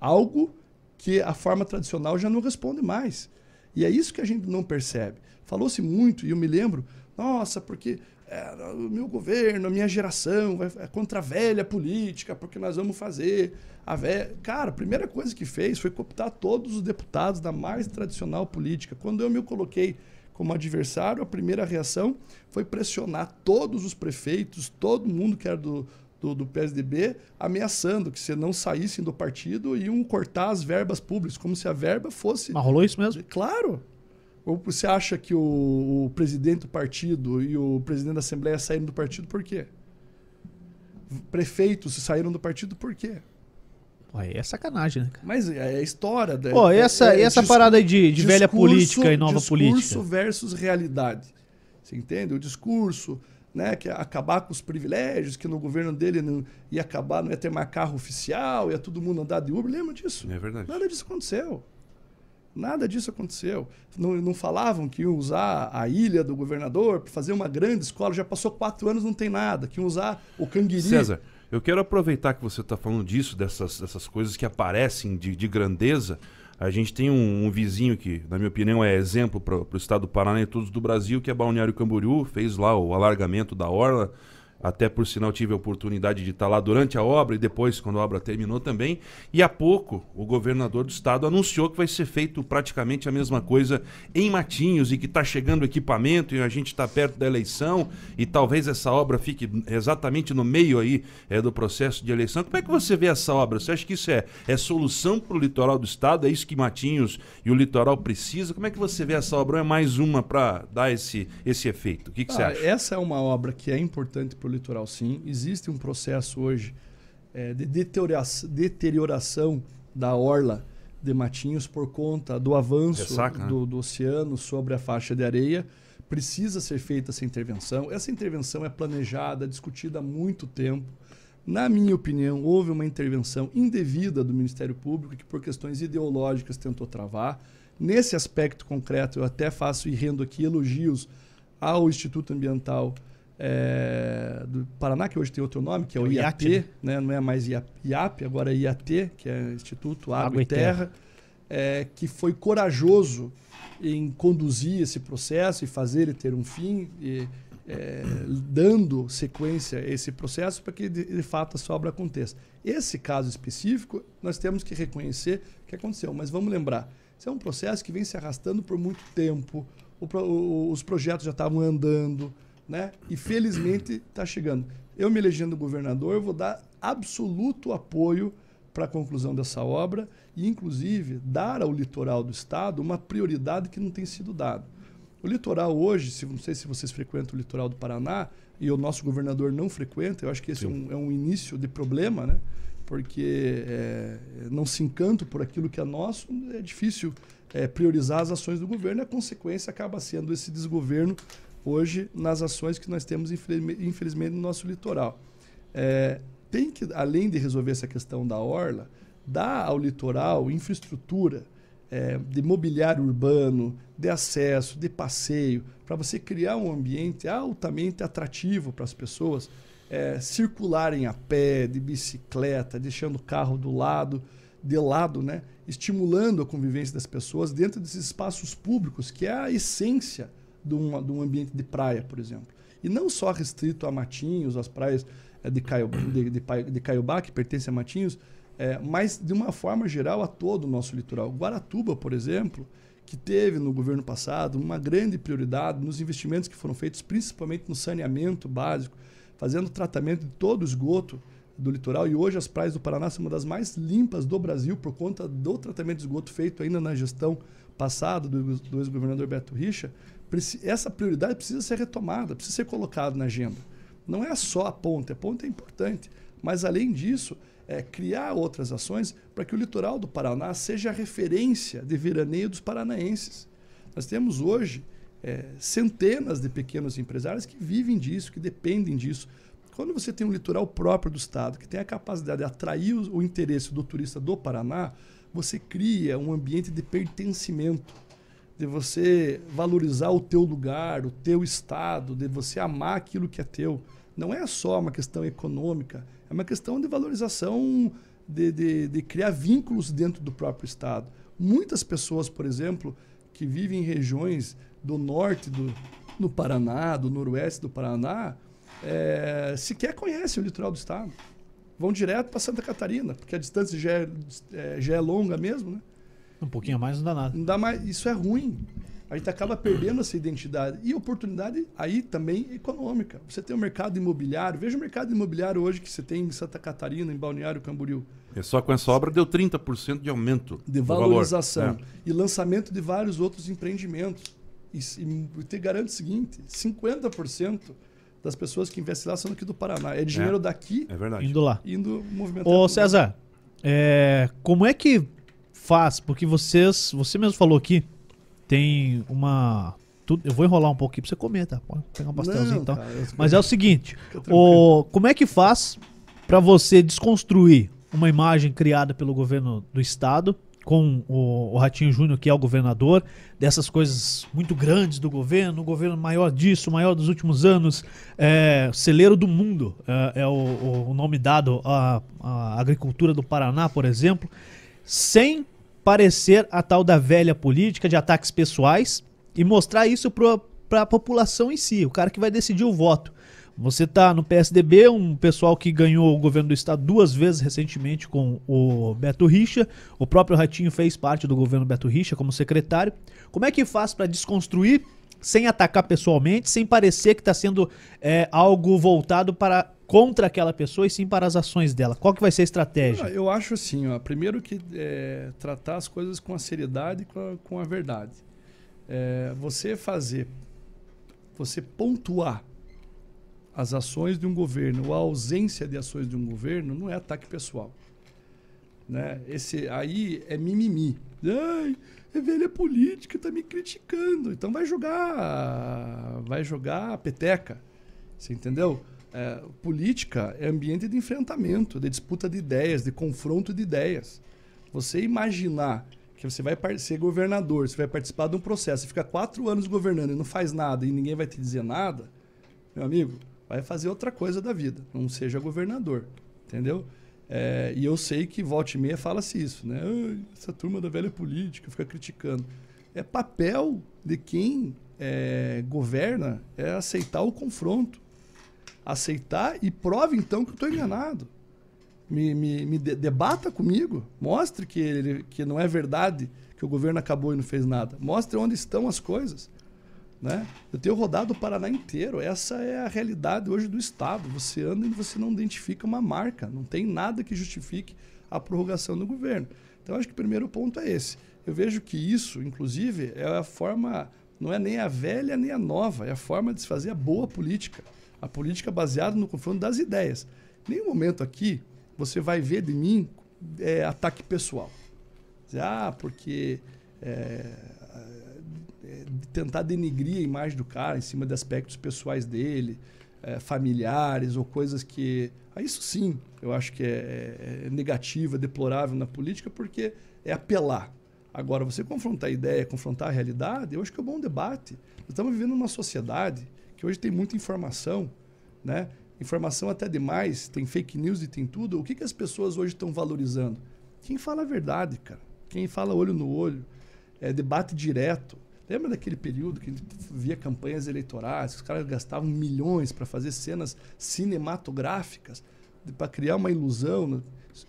algo que a forma tradicional já não responde mais. E é isso que a gente não percebe. Falou-se muito, e eu me lembro, nossa, porque é, o meu governo, a minha geração vai, é contra a velha política, porque nós vamos fazer a velha. Cara, a primeira coisa que fez foi cooptar todos os deputados da mais tradicional política. Quando eu me coloquei como adversário, a primeira reação foi pressionar todos os prefeitos, todo mundo que era do, do, do, PSDB, ameaçando que se não saíssem do partido, iam cortar as verbas públicas, como se a verba fosse. Mas rolou isso mesmo? Claro! Ou você acha que o, o, presidente do partido e o presidente da Assembleia saíram do partido por quê? Prefeitos saíram do partido por quê? Pô, é sacanagem, né? Mas é a história. Da, Pô, e essa, é, e essa parada aí de, de velha política e nova política? Discurso versus realidade. Você entende? O discurso, né, que é acabar com os privilégios, que no governo dele não ia acabar, não ia ter mais carro oficial, ia todo mundo andar de Uber. Lembra disso? É verdade. Nada disso aconteceu. Nada disso aconteceu. Não, não falavam que iam usar a ilha do governador para fazer uma grande escola. Já passou quatro anos, não tem nada. Que iam usar o Canguiri. César, eu quero aproveitar que você está falando disso, dessas, dessas coisas que aparecem de, de grandeza. A gente tem um, um, vizinho que, na minha opinião, é exemplo para o estado do Paraná e todos do Brasil, que é Balneário Camboriú. Fez lá o alargamento da orla até por sinal tive a oportunidade de estar lá durante a obra e depois, quando a obra terminou também. E há pouco, o governador do estado anunciou que vai ser feito praticamente a mesma coisa em Matinhos e que está chegando equipamento e a gente está perto da eleição e talvez essa obra fique exatamente no meio aí é, do processo de eleição. Como é que você vê essa obra? Você acha que isso é, é solução para o litoral do estado? É isso que Matinhos e o litoral precisa? Como é que você vê essa obra? Ou é mais uma para dar esse, esse efeito? O que, que ah, você acha? Essa é uma obra que é importante para o litoral, sim. Existe um processo hoje é, de deterioração, deterioração da orla de Matinhos por conta do avanço Ressaca, né? do, do oceano sobre a faixa de areia. Precisa ser feita essa intervenção. Essa intervenção é planejada, discutida há muito tempo. Na minha opinião, houve uma intervenção indevida do Ministério Público que, por questões ideológicas, tentou travar. Nesse aspecto concreto, eu até faço e rendo aqui elogios ao Instituto Ambiental é, do Paraná, que hoje tem outro nome, que é, é o, IAT, IAT né? né? não é mais IAP, agora é IAT, que é Instituto Água, Água e Terra. É, que foi corajoso em conduzir esse processo e fazer ele ter um fim, e, é, dando sequência a esse processo para que de, de, fato essa obra aconteça. Esse caso específico, nós temos que reconhecer que aconteceu, mas vamos lembrar, isso é um processo que vem se arrastando por muito tempo, o, o, os projetos já estavam andando, né? E felizmente está chegando. Eu me elegendo governador, eu vou dar absoluto apoio para a conclusão dessa obra e, inclusive, dar ao litoral do estado uma prioridade que não tem sido dada. O litoral hoje, se, não sei se vocês frequentam o litoral do Paraná, e o nosso governador não frequenta, eu acho que esse é um, é um, início de problema, né? porque é, não se encanta por aquilo que é nosso, é difícil é, priorizar as ações do governo e a consequência acaba sendo esse desgoverno hoje nas ações que nós temos, infelizmente, no nosso litoral. É, tem que, além de resolver essa questão da orla, dar ao litoral infraestrutura é, de mobiliário urbano, de acesso, de passeio, para você criar um ambiente altamente atrativo para as pessoas é, circularem a pé, de bicicleta, deixando o carro do lado, de lado, né? estimulando a convivência das pessoas dentro desses espaços públicos, que é a essência de um, de um ambiente de praia, por exemplo. E não só restrito a Matinhos, às praias eh, de, Caio, de, de, de Caiobá, que pertence a Matinhos, é, mas de uma forma geral a todo o nosso litoral. Guaratuba, por exemplo, que teve no governo passado uma grande prioridade nos investimentos que foram feitos, principalmente no saneamento básico, fazendo tratamento de todo o esgoto do litoral. E hoje as praias do Paraná são uma das mais limpas do Brasil por conta do tratamento de esgoto feito ainda na gestão passada do, do ex-governador Beto Richa essa prioridade precisa ser retomada, precisa ser colocada na agenda. Não é só a ponte, a ponte é importante, mas além disso, é criar outras ações para que o litoral do Paraná seja a referência de veraneio dos paranaenses. Nós temos hoje é, centenas de pequenos empresários que vivem disso, que dependem disso. Quando você tem um litoral próprio do estado, que tem a capacidade de atrair o, o interesse do turista do Paraná, você cria um ambiente de pertencimento de você valorizar o teu lugar, o teu estado, de você amar aquilo que é teu. Não é só uma questão econômica, é uma questão de valorização, de, de, de criar vínculos dentro do próprio estado. Muitas pessoas, por exemplo, que vive em regiões do norte do, do Paraná, do noroeste do Paraná, é, sequer conhecem o litoral do estado. Vão direto para Santa Catarina, porque a distância já é, é, já é longa mesmo, né? Um pouquinho a mais não dá nada. Não dá mais, isso é ruim. A gente acaba perdendo essa identidade. E oportunidade aí também econômica. Você tem o mercado imobiliário. Veja o mercado imobiliário hoje que você tem em Santa Catarina, em Balneário Camboriú. É só com essa obra deu 30% de aumento. De do valor. valorização. É. E lançamento de vários outros empreendimentos. E, e te garanto o seguinte: 50% das pessoas que investem lá são aqui do Paraná. É dinheiro daqui É verdade. Indo lá. indo movimentando. Ô César, é, como é que faz? Porque vocês, você mesmo falou aqui, tem uma. eu vou enrolar um pouco aqui pra você comer, tá? Pode pegar um pastelzinho então. cara, Mas é o seguinte, o, como é que faz pra você desconstruir uma imagem criada pelo governo do estado com o, o Ratinho Júnior, que é o governador, dessas coisas muito grandes do governo, o governo maior disso, maior dos últimos anos, é, celeiro do mundo é, é o, o- o nome dado à, à agricultura do Paraná, por exemplo, sem parecer a tal da velha política de ataques pessoais e mostrar isso para a população em si, o cara que vai decidir o voto. Você tá no PSDB, um pessoal que ganhou o governo do estado duas vezes recentemente com o Beto Richa. O próprio Ratinho fez parte do governo Beto Richa como secretário. Como é que faz para desconstruir sem atacar pessoalmente, sem parecer que está sendo é, algo voltado para contra aquela pessoa e sim para as ações dela? Qual que vai ser a Ah, estratégia? Eu acho assim, ó, primeiro que é, tratar as coisas com a seriedade e com a, com a verdade. É, você fazer, você pontuar as ações de um governo ou a ausência de ações de um governo não é ataque pessoal. Né? Esse aí é mimimi. Ai, é velha política, tá me criticando. Então vai jogar, vai jogar a peteca. Você entendeu? É, política é ambiente de enfrentamento, de disputa de ideias, de confronto de ideias. Você imaginar que você vai ser governador, você vai participar de um processo, você fica quatro anos governando e não faz nada e ninguém vai te dizer nada, meu amigo, vai fazer outra coisa da vida. Não seja governador, entendeu? É, e eu sei que volta e meia fala-se isso, né? "Ai, essa turma da velha política fica criticando. É papel de quem é, governa é aceitar o confronto. Aceitar e prove então que eu estou enganado. Me, me, me de- debata comigo. Mostre que, ele, que não é verdade que o governo acabou e não fez nada. Mostre onde estão as coisas. Né? Eu tenho rodado o Paraná inteiro. Essa é a realidade hoje do Estado. Você anda e você não identifica uma marca. Não tem nada que justifique a prorrogação do governo. Então, acho que o primeiro ponto é esse. Eu vejo que isso, inclusive, é a forma, não é nem a velha nem a nova, é a forma de se fazer a boa política. A política baseada no confronto das ideias. Nenhum momento aqui você vai ver de mim é, ataque pessoal. Dizer, ah, porque é, é, tentar denigrir a imagem do cara em cima de aspectos pessoais dele, é, familiares ou coisas que. Ah, isso sim, eu acho que é, é negativo, é deplorável na política, porque é apelar. Agora, você confrontar a ideia, confrontar a realidade, eu acho que é um bom debate. Nós estamos vivendo numa sociedade que hoje tem muita informação, né? Informação até demais, tem fake news e tem tudo. O que, que as pessoas hoje estão valorizando? Quem fala a verdade, cara. Quem fala olho no olho. É debate direto. Lembra daquele período que a gente via campanhas eleitorais, que os caras gastavam milhões para fazer cenas cinematográficas, para criar uma ilusão? né?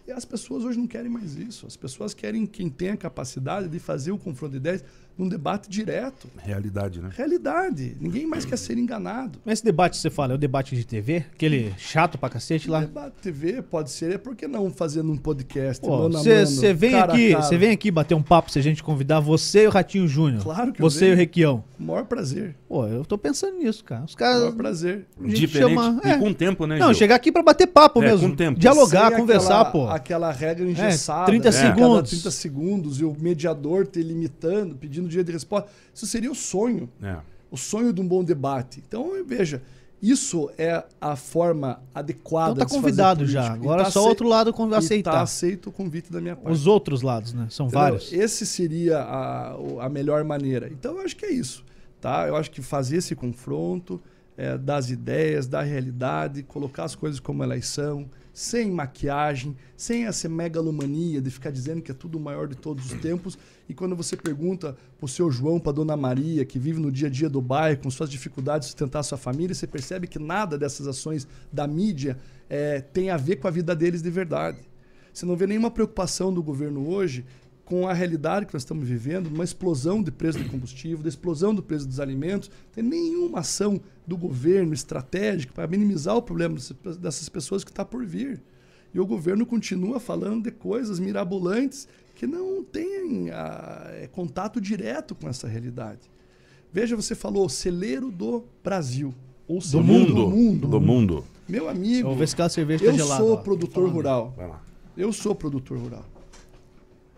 E as pessoas hoje não querem mais isso. As pessoas querem quem tem a capacidade de fazer o confronto de ideias num debate direto. Realidade, né? Realidade. Ninguém mais quer ser enganado. Mas esse debate que você fala, é o debate de TV? Aquele chato pra cacete lá? Debate TV pode ser, é por que não fazendo um podcast? Você vem cara aqui, você vem aqui bater um papo se a gente convidar você e o Ratinho Júnior. Claro que eu Você e venho. o Requião. O maior prazer. Pô, eu tô pensando nisso, cara. Os o caras. maior prazer. Diferente. chama- E é. com tempo, né, Não, Gil? chegar aqui pra bater papo É, mesmo. com tempo. Dialogar, Sem conversar, aquela, pô. Aquela regra engessada. 30 né? Cada segundos. 30 segundos e o mediador te limitando, pedindo dia de resposta. Isso seria o sonho. É. O sonho de um bom debate. Então, veja, isso é a forma adequada Então tá de se fazer convidado já. Agora tá só o acei- outro lado e aceitar. Tá aceito o convite da minha parte. Os outros lados, né? São Entendeu? vários. Esse seria a, a melhor maneira. Então, eu acho que é isso. Tá? Eu acho que fazer esse confronto é, das ideias, da realidade, colocar as coisas como elas são, sem maquiagem, sem essa megalomania de ficar dizendo que é tudo o maior de todos os tempos. E quando você pergunta pro seu João, pra dona Maria, que vive no dia a dia do bairro, com suas dificuldades de sustentar sua família, você percebe que nada dessas ações da mídia eh, tem a ver com a vida deles de verdade. Você não vê nenhuma preocupação do governo hoje com a realidade que nós estamos vivendo, uma explosão de preço do combustível, da explosão do preço dos alimentos, tem nenhuma ação do governo estratégica para minimizar o problema dessas- pessoas que está por vir. E o governo continua falando de coisas mirabolantes que não têm ah, é, contato direto com essa realidade. Veja, você falou celeiro do Brasil. Ou Do celeiro mundo. Do mundo. Do mundo. Meu amigo, Vamos ver se aquela cerveja eu tá gelada. sou ó. Produtor rural. Vai lá. Eu sou produtor rural.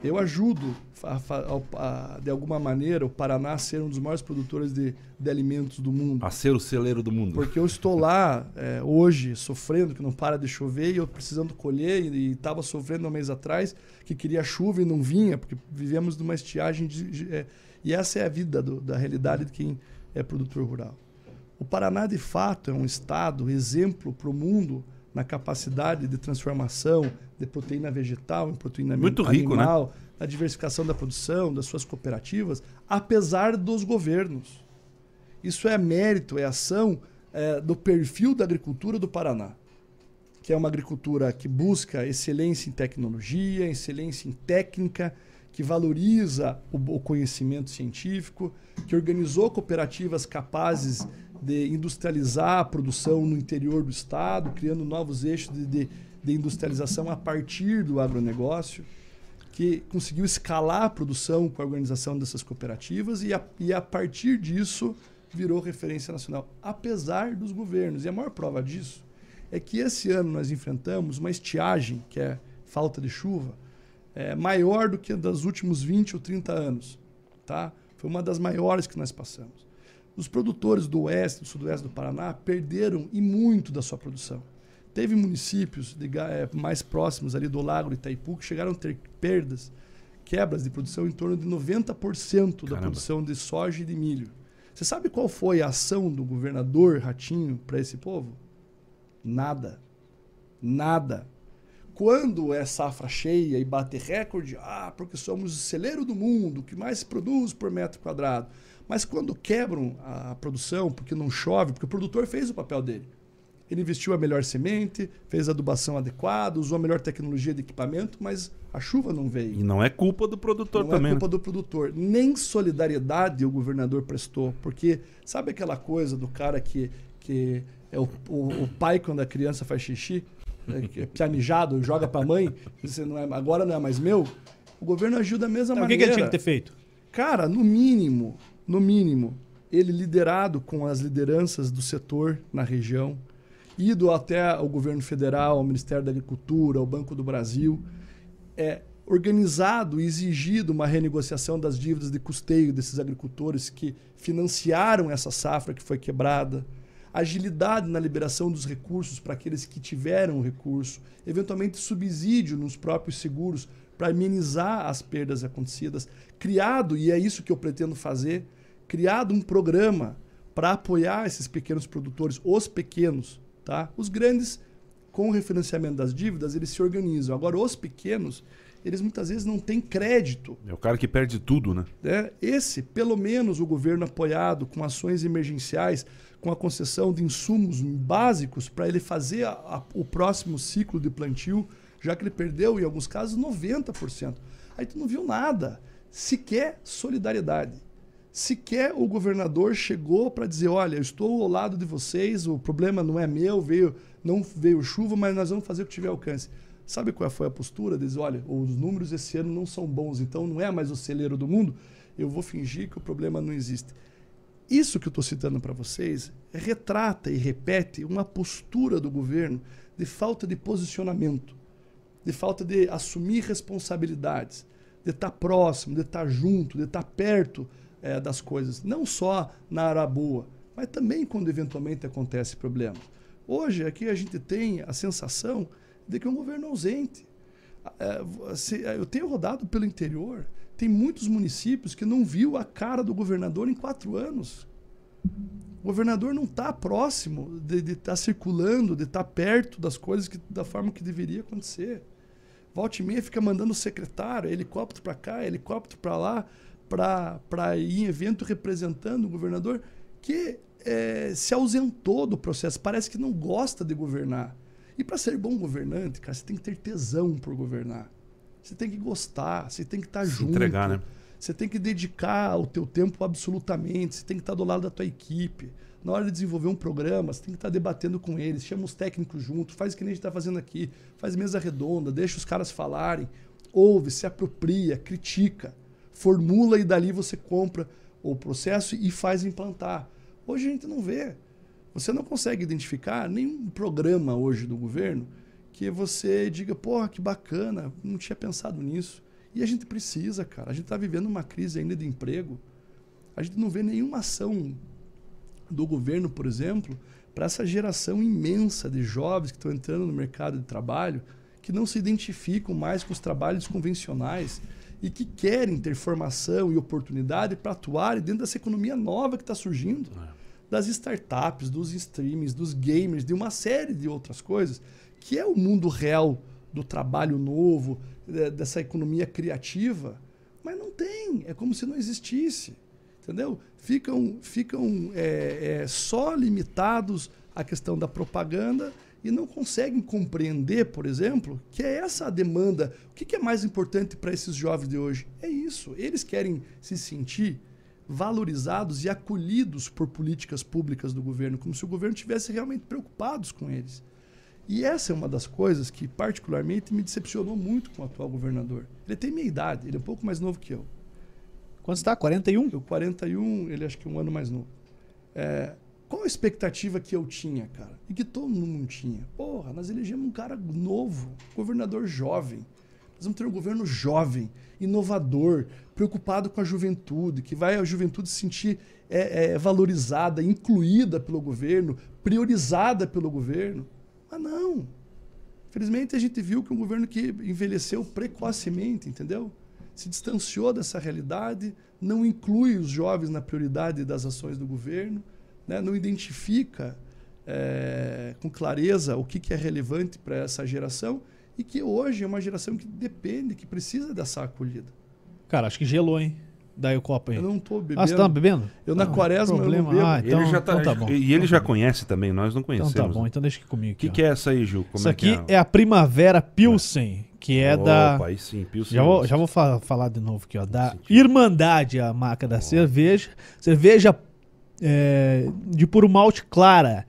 Eu ajudo, a- ao- a- de alguma maneira, o Paraná a ser um dos maiores produtores de, de alimentos do mundo. A ser o celeiro do mundo. Porque eu estou lá é, hoje sofrendo, que não para de chover, e eu precisando colher, e estava sofrendo um mês atrás, que queria chuva e não vinha, porque vivemos numa estiagem. De, de- é, e essa é a vida do- da realidade de quem é produtor rural. O Paraná, de fato, é um estado exemplo para o mundo na capacidade de transformação de proteína vegetal em proteína Muito rico, né? animal, na diversificação da produção, das suas cooperativas, apesar dos governos. Isso é mérito, é ação é, do perfil da agricultura do Paraná, que é uma agricultura que busca excelência em tecnologia, excelência em técnica, que valoriza o conhecimento científico, que organizou cooperativas capazes de industrializar a produção no interior do estado, criando novos eixos de, de, de industrialização a partir do agronegócio que conseguiu escalar a produção com a organização dessas cooperativas e a, e a partir disso virou referência nacional, apesar dos governos. E a maior prova disso é que esse ano nós enfrentamos uma estiagem, que é falta de chuva, é, maior do que dos últimos 20 ou 30 anos. Tá? Foi uma das maiores que nós passamos. Os produtores do oeste, do sudoeste do Paraná, perderam e muito da sua produção. Teve municípios de eh, mais próximos ali do Lago de Itaipu que chegaram a ter perdas, quebras de produção em torno de 90% da Caramba. produção de soja e de milho. Você sabe qual foi a ação do governador Ratinho para esse povo? Nada. Nada. Quando é safra cheia e bate recorde, ah, porque somos o celeiro do mundo, que mais se produz por metro quadrado. Mas quando quebram a produção, porque não chove, porque o produtor fez o papel dele. Ele investiu a melhor semente, fez a adubação adequada, usou a melhor tecnologia de equipamento, mas a chuva não veio. E não é culpa do produtor Não também. é culpa né? do produtor. Nem solidariedade o governador prestou. Porque sabe aquela coisa do cara que, que é o, o, o pai quando a criança faz xixi, né, que é pianejado, joga pra mãe, você não é, agora não é mais meu? O governo agiu da mesma Então, o que, maneira. que ele tinha que ter feito? Cara, no mínimo, no mínimo, ele liderado com as lideranças do setor na região, ido até o governo federal, ao Ministério da Agricultura, ao Banco do Brasil, é, organizado e exigido uma renegociação das dívidas de custeio desses agricultores que financiaram essa safra que foi quebrada, agilidade na liberação dos recursos para aqueles que tiveram o recurso, eventualmente subsídio nos próprios seguros para amenizar as perdas acontecidas, criado, e é isso que eu pretendo fazer, criado um programa para apoiar esses pequenos produtores, os pequenos, tá? Os grandes com o refinanciamento das dívidas, eles se organizam. Agora, os pequenos, eles muitas vezes não têm crédito. É o cara que perde tudo, né? Né? Esse, pelo menos, o governo apoiado com ações emergenciais, com a concessão de insumos básicos para ele fazer a- a- o próximo ciclo de plantio, já que ele perdeu, em alguns casos, 90%. Aí tu não viu nada. Sequer solidariedade. Sequer o governador chegou para dizer: olha, eu estou ao lado de vocês, o problema não é meu, veio, não veio chuva, mas nós vamos fazer o que tiver alcance. Sabe qual foi a postura? Diz: olha, os números esse ano não são bons, então não é mais o celeiro do mundo, eu vou fingir que o problema não existe. Isso que eu estou citando para vocês retrata e repete uma postura do governo de falta de posicionamento, de falta de assumir responsabilidades, de estar próximo, de estar junto, de estar perto eh, das coisas, não só na hora boa, mas também quando eventualmente acontece problema. Hoje aqui a gente tem a sensação de que é um governo ausente. Eh, se- Eu tenho rodado pelo interior, tem muitos municípios que não viu a cara do governador em quatro anos. O governador não está próximo de estar circulando, de estar perto das coisas que, da forma que deveria acontecer. Volte e meia fica mandando secretário, helicóptero para cá, helicóptero para lá, para ir em evento representando o governador, que é, se ausentou do processo. Parece que não gosta de governar. E para ser bom governante, cara, você tem que ter tesão por governar. Você tem que gostar, você tem que estar Se junto. entregar, né? Você tem que dedicar o teu tempo absolutamente, você tem que estar do lado da tua equipe. Na hora de desenvolver um programa, você tem que estar debatendo com eles, chama os técnicos junto, faz o que a gente está fazendo aqui, faz mesa redonda, deixa os caras falarem, ouve, se apropria, critica, formula e dali você compra o processo e faz implantar. Hoje a gente não vê. Você não consegue identificar nenhum programa hoje do governo que você diga, porra, que bacana, não tinha pensado nisso. E a gente precisa, cara. A gente está vivendo uma crise ainda de emprego. A gente não vê nenhuma ação do governo, por exemplo, para essa geração imensa de jovens que estão entrando no mercado de trabalho, que não se identificam mais com os trabalhos convencionais e que querem ter formação e oportunidade para atuar dentro dessa economia nova que está surgindo. Das startups, dos streamings, dos gamers, de uma série de outras coisas, que é o mundo real do trabalho novo, de- dessa economia criativa, mas não tem. É como se não existisse. Entendeu? Ficam, ficam é, é, só limitados à questão da propaganda e não conseguem compreender, por exemplo, que é essa a demanda. O que, é mais importante para esses jovens de hoje? É isso. Eles querem se sentir valorizados e acolhidos por políticas públicas do governo, como se o governo tivesse realmente preocupados com eles. E essa é uma das coisas que, particularmente, me decepcionou muito com o atual governador. Ele tem minha idade, ele é um pouco mais novo que eu. Quanto está? 41? Eu 41, ele acho que um ano mais novo. É, qual a expectativa que eu tinha, cara? E que todo mundo tinha? Porra, nós elegemos um cara novo, governador jovem. Nós vamos ter um governo jovem, inovador, preocupado com a juventude, que vai a juventude se sentir é, é, valorizada, incluída pelo governo, priorizada pelo governo. Mas não. Infelizmente a gente viu que um governo que envelheceu precocemente, entendeu? Se distanciou dessa realidade, não inclui os jovens na prioridade das ações do governo, né? não identifica é, com clareza o que, que é relevante para essa geração e que hoje é uma geração que depende, que precisa dessa acolhida. Cara, acho que gelou, hein? Daí o copo aí. Eu não estou bebendo. Ah, você tá bebendo? Eu na Não, quaresma eu não problema. bebo. Ah, então, ele já tá, então tá bom. E ele já conhece também, nós não Então conhecemos. tá bom, então deixa aqui comigo. O que, que é essa aí, Ju? Como Isso é aqui que é a Primavera Pilsen, que é da. Opa, aí sim, Pilsen. Já vou, já vou fa- falar de novo aqui, ó. Da. Irmandade, a marca da cerveja. Cerveja é, de puro malte clara.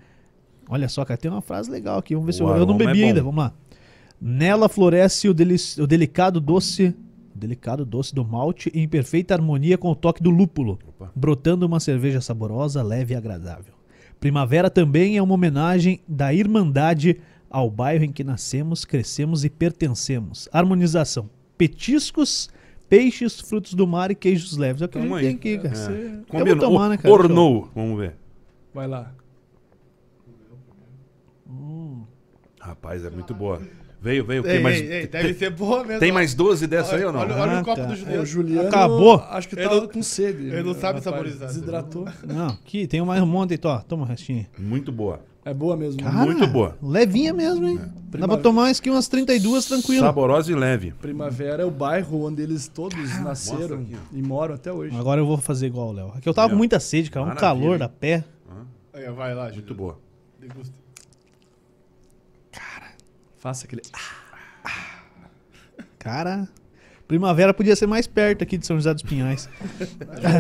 Olha só, cara, tem uma frase legal aqui. Vamos ver se eu, O eu não é bebi bom. ainda. Vamos lá. Nela floresce o, deli- o delicado doce. O delicado doce do malte em perfeita harmonia com o toque do lúpulo, Opa. brotando uma cerveja saborosa, leve e agradável. Primavera também é uma homenagem da Irmandade ao bairro em que nascemos, crescemos e pertencemos. Harmonização: petiscos, peixes, frutos do mar e queijos leves. É o que Tamo a aí. gente tem aqui, cara. Você- Eu Combinou. vou tomar, né, cara? Ornou. Vamos ver. Vai lá. Rapaz, é muito boa. Veio, veio. Ei, Tem mais, ei, ei, deve ser boa mesmo. tem mais 12 dessa aí ou não? Olha, olha Ah, o copo tá. do É, Juliano. o Juliano. Acabou. Acho que Ele tava não- com sede. ele não sabe rapaz. saborizar. Desidratou. Não, aqui tem mais um monte aí, tó. Toma o restinho. Muito boa. É boa mesmo. Cara, Muito boa. Levinha mesmo, hein? Dá pra tomar mais que umas 32 tranquilo. Saborosa e leve. Primavera é o bairro onde eles todos mostra nasceram e moram até hoje. Agora eu vou fazer igual o Léo. Aqui eu tava Aí, com muita sede, cara. Um Maravilha, calor hein? da pé. Aí, vai lá, Muito Juliano. boa. Degusta. Faça aquele. Cara, primavera podia ser mais perto aqui de São José dos Pinhais.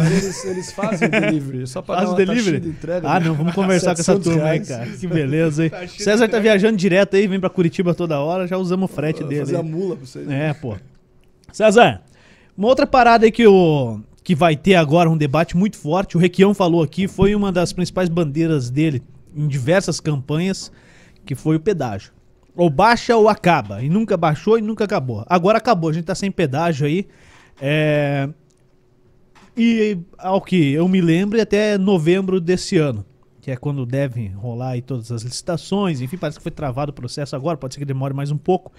eles, eles fazem o delivery. Só pra Faz o delivery? de entrega. Ah, não, vamos conversar com essa 700 turma aí, reais. cara. Que beleza, hein? Tá César tá viajando direto aí, vem pra Curitiba toda hora, já usamos o frete Vou dele. Fazer a aí. mula pra vocês. É, pô. César, uma outra parada aí que, o, que vai ter agora um debate muito forte, o Requião falou aqui, foi uma das principais bandeiras dele em diversas campanhas, que foi o pedágio. Ou baixa ou acaba. E nunca baixou e nunca acabou. Agora acabou, a gente tá sem pedágio aí. É... E ao que eu me lembro, até novembro desse ano. Que é quando devem rolar aí todas as licitações. Enfim, parece que foi travado o processo agora, pode ser que demore mais um pouco.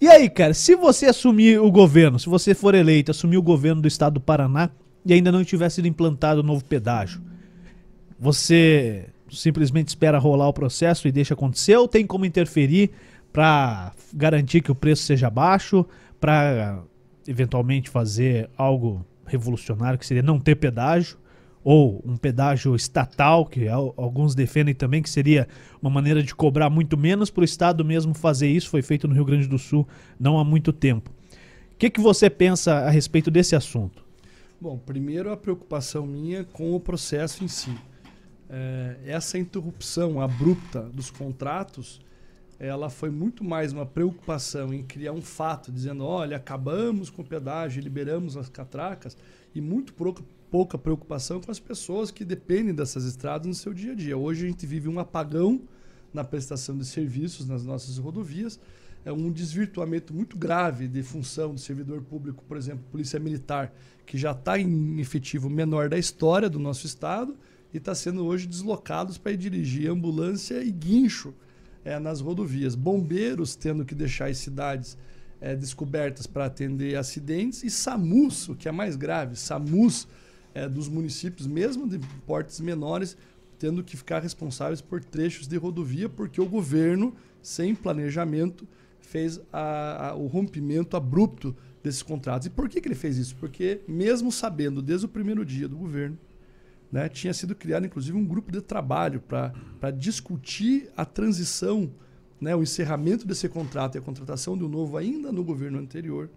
E aí, cara, se você assumir o governo, se você for eleito, assumir o governo do estado do Paraná e ainda não tiver sido implantado o novo pedágio, você simplesmente espera rolar o processo e deixa acontecer ou tem como interferir para garantir que o preço seja baixo, para eventualmente fazer algo revolucionário que seria não ter pedágio ou um pedágio estatal, que al- alguns defendem também que seria uma maneira de cobrar muito menos para o Estado mesmo fazer isso, foi feito no Rio Grande do Sul não há muito tempo. O que, que você pensa a respeito desse assunto? Bom, primeiro a preocupação minha com o processo em si. É, essa interrupção abrupta dos contratos, ela foi muito mais uma preocupação em criar um fato, dizendo, olha, acabamos com o pedágio, liberamos as catracas, e muito pouca, preocupação com as pessoas que dependem dessas estradas no seu dia a dia. Hoje a gente vive um apagão na prestação de serviços nas nossas rodovias, é um desvirtuamento muito grave de função do servidor público, por exemplo, Polícia Militar, que já está em efetivo menor da história do nosso estado e está sendo hoje deslocados para ir dirigir ambulância e guincho eh, nas rodovias. Bombeiros tendo que deixar as cidades eh, descobertas para atender acidentes e SAMUS, o que é mais grave, SAMUS eh, dos municípios, mesmo de portes menores, tendo que ficar responsáveis por trechos de rodovia, porque o governo, sem planejamento, fez a- a- o rompimento abrupto desses contratos. E por que, que ele fez isso? Porque, mesmo sabendo desde o primeiro dia do governo, né, tinha sido criado inclusive um grupo de trabalho para discutir a transição, né, o encerramento desse contrato e a contratação um novo ainda no governo anterior.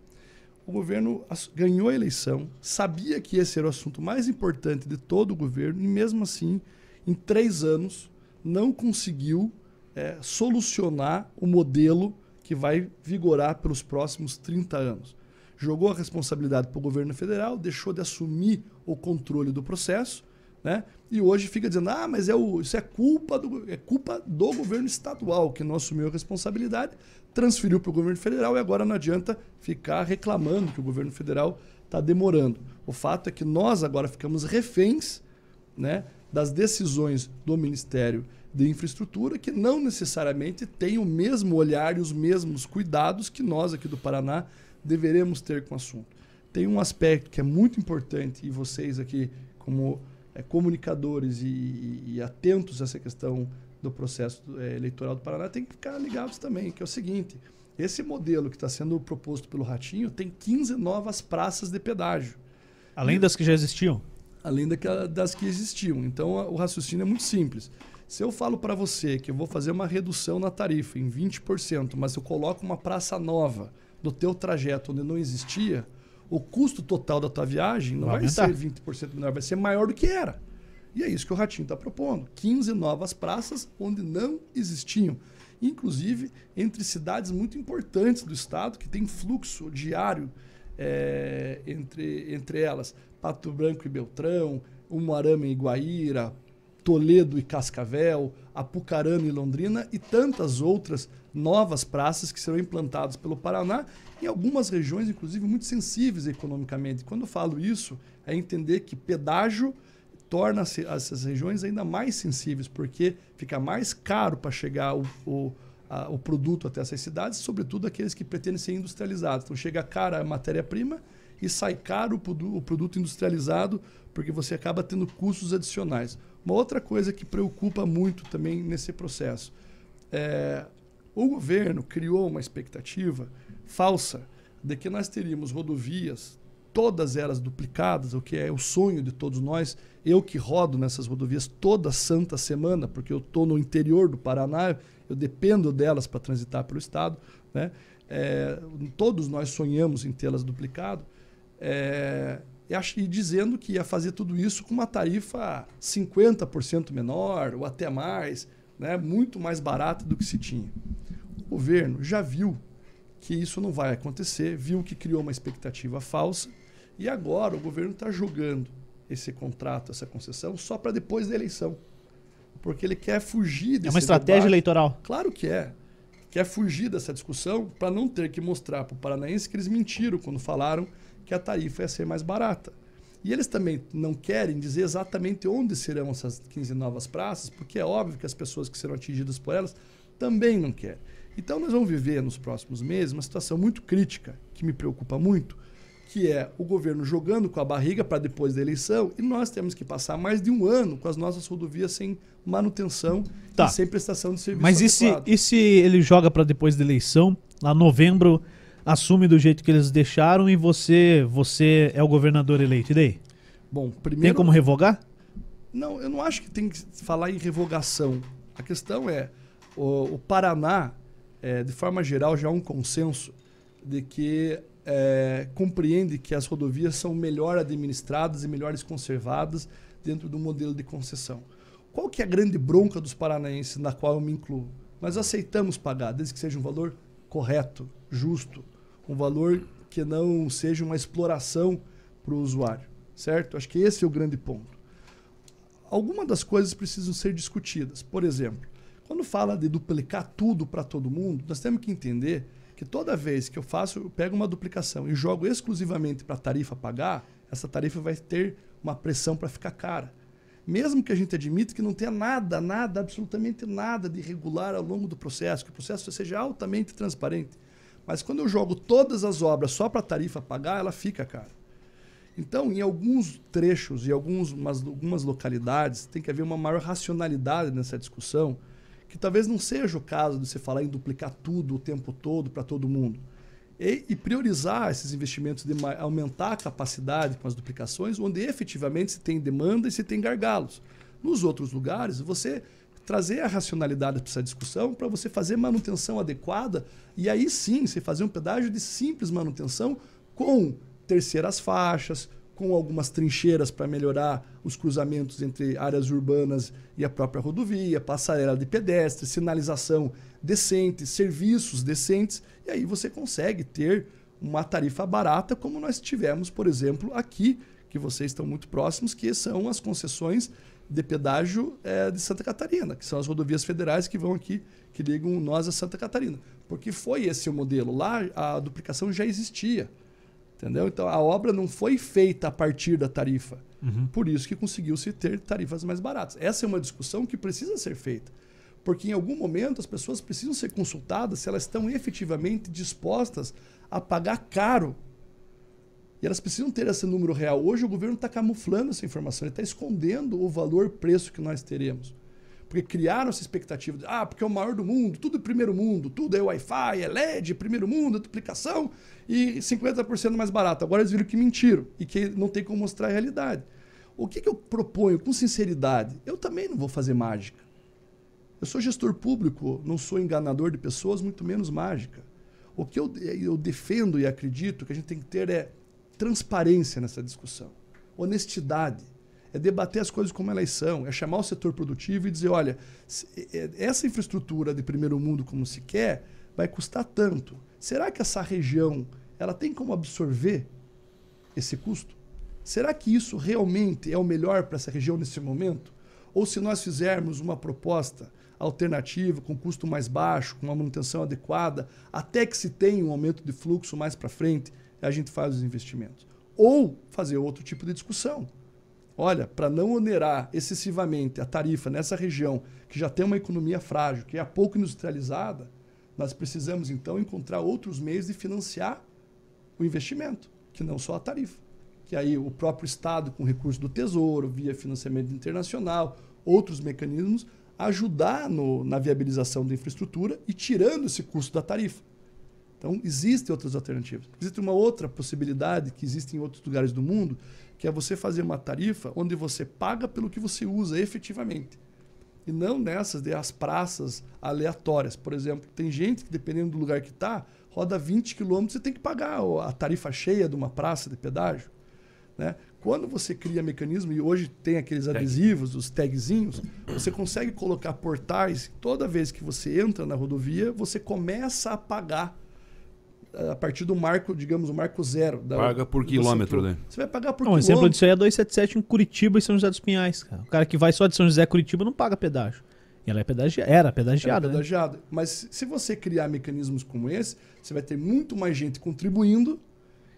O governo ganhou a eleição, sabia que esse era o assunto mais importante de todo o governo e, mesmo assim, em três anos, não conseguiu eh, solucionar o modelo que vai vigorar pelos próximos 30 anos. Jogou a responsabilidade para o governo federal, deixou de assumir o controle do processo, né? E hoje fica dizendo: "Ah, mas é o, isso é culpa do é culpa do governo estadual que não assumiu a responsabilidade, transferiu para o governo federal e agora não adianta ficar reclamando que o governo federal está demorando. O fato é que nós agora ficamos reféns, né, das decisões do Ministério de Infraestrutura, que não necessariamente tem o mesmo olhar e os mesmos cuidados que nós aqui do Paraná deveremos ter com o assunto. Tem um aspecto que é muito importante e vocês aqui, como eh, comunicadores e, e- e atentos a essa questão do processo eh, eleitoral do Paraná, tem que ficar ligados também, que é o seguinte: esse modelo que está sendo proposto pelo Ratinho tem 15 novas praças de pedágio Além das que já existiam. além daquela- das que existiam. Então, a- o raciocínio é muito simples. Se eu falo para você que eu vou fazer uma redução na tarifa em 20%, mas eu coloco uma praça nova no teu trajeto onde não existia, o custo total da tua viagem não Vai vai, ser 20% menor, vai ser maior do que era. E é isso que o Ratinho está propondo. 15 novas praças onde não existiam. Inclusive entre cidades muito importantes do estado, que tem fluxo diário é, entre, entre elas. Pato Branco e Beltrão, Umuarama e Guaíra, Toledo e Cascavel, Apucarana e Londrina e tantas outras novas praças que serão implantadas pelo Paraná em algumas regiões, inclusive, muito sensíveis economicamente. Quando eu falo isso, é entender que pedágio torna essas regiões ainda mais sensíveis, porque fica mais caro para chegar o, o, a- o produto até essas cidades, sobretudo aqueles que pretendem ser industrializados. Então chega cara a matéria-prima e sai caro o produto industrializado, porque você acaba tendo custos adicionais. Uma outra coisa que preocupa muito também nesse processo é, o governo criou uma expectativa falsa de que nós teríamos rodovias, todas elas duplicadas, o que é o sonho de todos nós. Eu que rodo nessas rodovias toda santa semana, porque eu estou no interior do Paraná, eu dependo delas para transitar pelo estado. Né? É, todos nós sonhamos em tê-las duplicado. É, e dizendo que ia fazer tudo isso com uma tarifa 50% menor ou até mais, né? muito mais barata do que se tinha. O governo já viu que isso não vai acontecer, viu que criou uma expectativa falsa e agora o governo está jogando esse contrato, essa concessão, só para depois da eleição. Porque ele quer fugir desse É uma estratégia debate. eleitoral. Claro que é. Quer fugir dessa discussão para não ter que mostrar para o paranaense que eles mentiram quando falaram que a tarifa ia ser mais barata. E eles também não querem dizer exatamente onde serão essas 15 novas praças, porque é óbvio que as pessoas que serão atingidas por elas também não querem. Então nós vamos viver nos próximos meses uma situação muito crítica, que me preocupa muito, que é o governo jogando com a barriga para depois da eleição, e nós temos que passar mais de um ano com as nossas rodovias sem manutenção Tá. e sem prestação de serviço Mas e se, e se ele joga pra depois da eleição, lá novembro, assume do jeito que eles deixaram e você você é o governador eleito? E daí? Bom, Tem primeiro... como revogar? Não, eu não acho que tem que falar em revogação. A questão é, o, o Paraná, é, de forma geral, já há um consenso de que é, compreende que as rodovias são melhor administradas e melhores conservadas dentro do modelo de concessão. Qual que é a grande bronca dos paranaenses na qual eu me incluo? Nós aceitamos pagar, desde que seja um valor correto, justo, um valor que não seja uma exploração para o usuário, certo? Acho que esse é o grande ponto algumas das coisas precisam ser discutidas. Por exemplo, quando fala de duplicar tudo para todo mundo, nós temos que entender que toda vez que eu faço, eu pego uma duplicação e jogo exclusivamente para a tarifa pagar, essa tarifa vai ter uma pressão para ficar cara. Mesmo que a gente admita que não tenha nada, nada, absolutamente nada de irregular ao longo do processo, que o processo seja altamente transparente. Mas quando eu jogo todas as obras só para a tarifa pagar, ela fica cara. Então, em alguns trechos e alguns, umas- algumas localidades, tem que haver uma maior racionalidade nessa discussão, que talvez não seja o caso de você falar em duplicar tudo o tempo todo para todo mundo. E, e priorizar esses investimentos de aumentar a capacidade com as duplicações, onde efetivamente se tem demanda e se tem gargalos. Nos outros lugares, você trazer a racionalidade para essa discussão para você fazer manutenção adequada e aí sim você fazer um pedágio de simples manutenção com terceiras faixas, com algumas trincheiras para melhorar os cruzamentos entre áreas urbanas e a própria rodovia, passarela de pedestre, sinalização decente, serviços decentes, e aí você consegue ter uma tarifa barata, como nós tivemos, por exemplo, aqui, que vocês estão muito próximos, que são as concessões de pedágio eh, de Santa Catarina, que são as rodovias federais que vão aqui, que ligam nós a Santa Catarina. Porque foi esse o modelo. Lá a duplicação já existia. Entendeu? Então a obra não foi feita a partir da tarifa. Por isso que conseguiu-se ter tarifas mais baratas. Essa é uma discussão que precisa ser feita. Porque em algum momento as pessoas precisam ser consultadas se elas estão efetivamente dispostas a pagar caro. E elas precisam ter esse número real. Hoje o governo está camuflando essa informação, ele está escondendo o valor preço que nós teremos. Porque criaram essa expectativa de, ah, porque é o maior do mundo, tudo é primeiro mundo, tudo é Wi-Fi, é LED, primeiro mundo, é duplicação e 50% mais barato. Agora eles viram que mentiram e que não tem como mostrar a realidade. O que, que eu proponho com sinceridade? Eu também não vou fazer mágica. Eu sou gestor público, não sou enganador de pessoas, muito menos mágica. O que eu, eu defendo e acredito que a gente tem que ter é transparência nessa discussão, honestidade, é debater as coisas como elas são, é chamar o setor produtivo e dizer, olha, se- é- essa infraestrutura de primeiro mundo como se quer vai custar tanto. Será que essa região ela tem como absorver esse custo? Será que isso realmente é o melhor para essa região nesse momento? Ou se nós fizermos uma proposta alternativa, com custo mais baixo, com uma manutenção adequada, até que se tenha um aumento de fluxo mais para frente, a gente faz os investimentos. Ou fazer outro tipo de discussão. Olha, para não onerar excessivamente a tarifa nessa região, que já tem uma economia frágil, que é pouco industrializada, nós precisamos então encontrar outros meios de financiar o investimento, que não só a tarifa. Que aí o próprio Estado, com recurso do Tesouro, via financiamento internacional, outros mecanismos, ajudar no- na viabilização da infraestrutura e tirando esse custo da tarifa. Então, existem outras alternativas. Existe uma outra possibilidade que existe em outros lugares do mundo, que é você fazer uma tarifa onde você paga pelo que você usa efetivamente. E não nessas de as praças aleatórias. Por exemplo, tem gente que, dependendo do lugar que está, roda 20 quilômetros e tem que pagar a tarifa cheia de uma praça de pedágio. Né? Quando você cria mecanismo, e hoje tem aqueles adesivos, os tagzinhos, você consegue colocar portais. Toda vez que você entra na rodovia, você começa a pagar a partir do marco, digamos, o marco zero. Da, Paga por quilômetro, né? Você vai pagar por Um exemplo quilômetro. disso aí é 277 em Curitiba e São José dos Pinhais, cara. O cara que vai só de São José a Curitiba não paga pedágio. E ela é pedagi... era Era pedagiada, né? pedagiado. Mas se você criar mecanismos como esse, você vai ter muito mais gente contribuindo,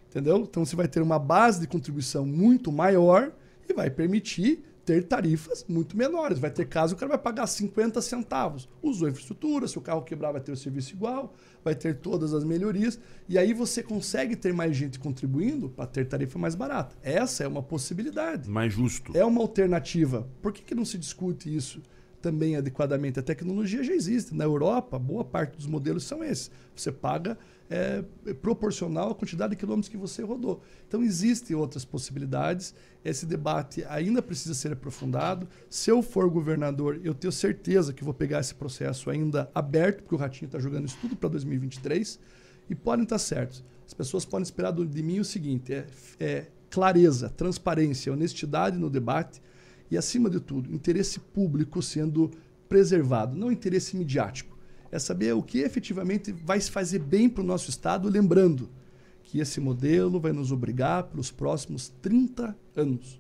entendeu? Então você vai ter uma base de contribuição muito maior e vai permitir ter tarifas muito menores. Vai ter caso que o cara vai pagar 50 centavos. Usou a infraestrutura, se o carro quebrar, vai ter o serviço igual, vai ter todas as melhorias. E aí você consegue ter mais gente contribuindo para ter tarifa mais barata. Essa é uma possibilidade. Mais justo. É uma alternativa. Por que, que não se discute isso também adequadamente? A tecnologia já existe. Na Europa, boa parte dos modelos são esses. Você paga é, proporcional à quantidade de quilômetros que você rodou. Então, existem outras possibilidades. Esse debate ainda precisa ser aprofundado. Se eu for governador, eu tenho certeza que vou pegar esse processo ainda aberto, porque o Ratinho está jogando isso tudo para 2023. E podem estar certos. As pessoas podem esperar de mim o seguinte: é, é clareza, transparência, honestidade no debate e, acima de tudo, interesse público sendo preservado, não interesse midiático. É saber o que efetivamente vai se fazer bem para o nosso Estado, lembrando que esse modelo vai nos obrigar pelos próximos 30 anos.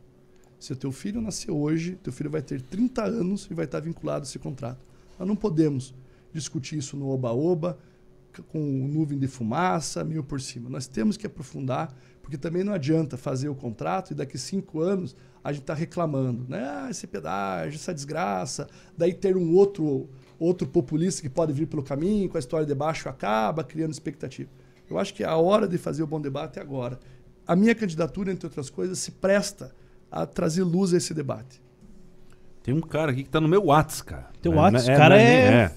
Se o teu filho nascer hoje, teu filho vai ter 30 anos e vai estar vinculado a esse contrato. Nós não podemos discutir isso no oba-oba, com nuvem de fumaça, mil por cima. Nós temos que aprofundar, porque também não adianta fazer o contrato e daqui cinco anos a gente está reclamando, né? Ah, esse pedágio, essa desgraça. Daí ter um outro, outro populista que pode vir pelo caminho, com a história de baixo acaba criando expectativa. Eu acho que a hora de fazer o bom debate é agora. A minha candidatura, entre outras coisas, se presta a trazer luz a esse debate. Tem um cara aqui que tá no meu Whats, cara. Teu É, Whats, é, o cara não é,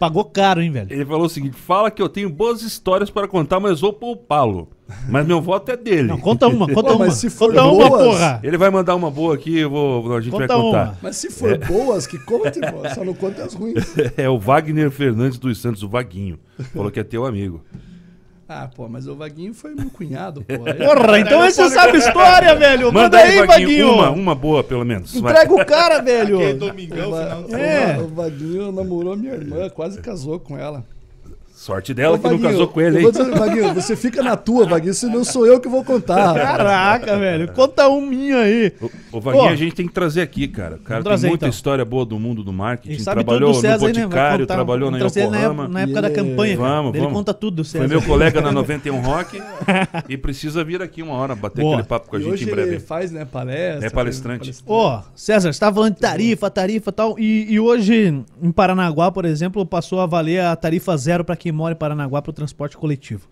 Pagou caro, hein, velho? Ele falou o seguinte: fala que eu tenho boas histórias para contar, mas vou poupá-lo. Mas meu voto é dele. Não, conta uma, conta Pô, uma. mas se for conta uma, boas- porra. Ele vai mandar uma boa aqui, eu vou, a gente Conta vai contar. uma. Mas se for boas, que conte. Só não conte as ruins. É o Wagner Fernandes dos Santos, o Vaguinho. Falou que é teu amigo. Ah, pô, mas o Vaguinho foi meu cunhado, pô. Porra, então aí você sabe história, velho. Manda, aí, Vaguinho. Uma, uma boa, pelo menos. Vai. Entrega o cara, velho. Aquele domingão, O Va- final de o É. O Vaguinho namorou minha irmã, quase casou com ela. Sorte dela Ô, que não Vaguinho, casou com ele, hein? dizer, Vaguinho, você fica na tua, Vaguinho, senão sou eu que vou contar. Caraca, velho. Conta um minha aí. O, o Vaguinho Pô. a gente tem que trazer aqui, cara. O cara trazer, tem muita então. história boa do mundo do marketing. Trabalhou tudo do César, no aí, né? Boticário, contar. trabalhou na Yokohama. época, na época da campanha. Vamos, Ele vamos. conta tudo, Foi César. meu colega na 91 Rock e precisa vir aqui uma hora bater Boa. aquele papo com a E gente hoje em breve. ele faz, né, palestra. É palestrante. Ô, César, você tava falando de tarifa, tarifa e tal. E, e hoje, em Paranaguá, por exemplo, passou a valer a tarifa zero para quem mora em Paranaguá para o transporte coletivo.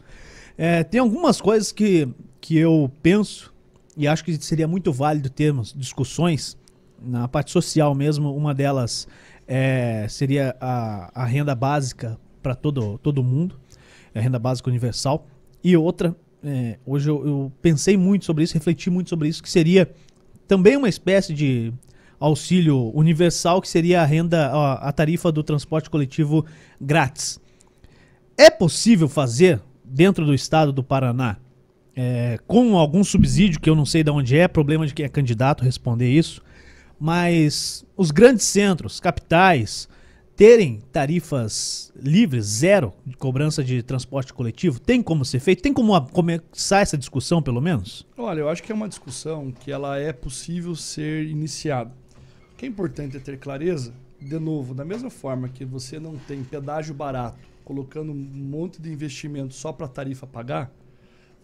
É, tem algumas coisas que, que eu penso e acho que seria muito válido termos discussões na parte social mesmo. Uma delas é, seria a, a renda básica para todo, todo mundo, a renda básica universal. E outra, é, hoje eu, eu pensei muito sobre isso, refleti muito sobre isso, que seria também uma espécie de auxílio universal, que seria a renda, a, a tarifa do transporte coletivo grátis. É possível fazer dentro do estado do Paraná, é, com algum subsídio, que eu não sei de onde é, problema de quem é candidato responder isso, mas os grandes centros, capitais, terem tarifas livres, zero de cobrança de transporte coletivo, tem como ser feito? Tem como começar essa discussão, pelo menos? Olha, eu acho que é uma discussão que ela é possível ser iniciada. O que é importante é ter clareza, de novo, da mesma forma que você não tem pedágio barato, colocando um monte de investimento só para a tarifa pagar,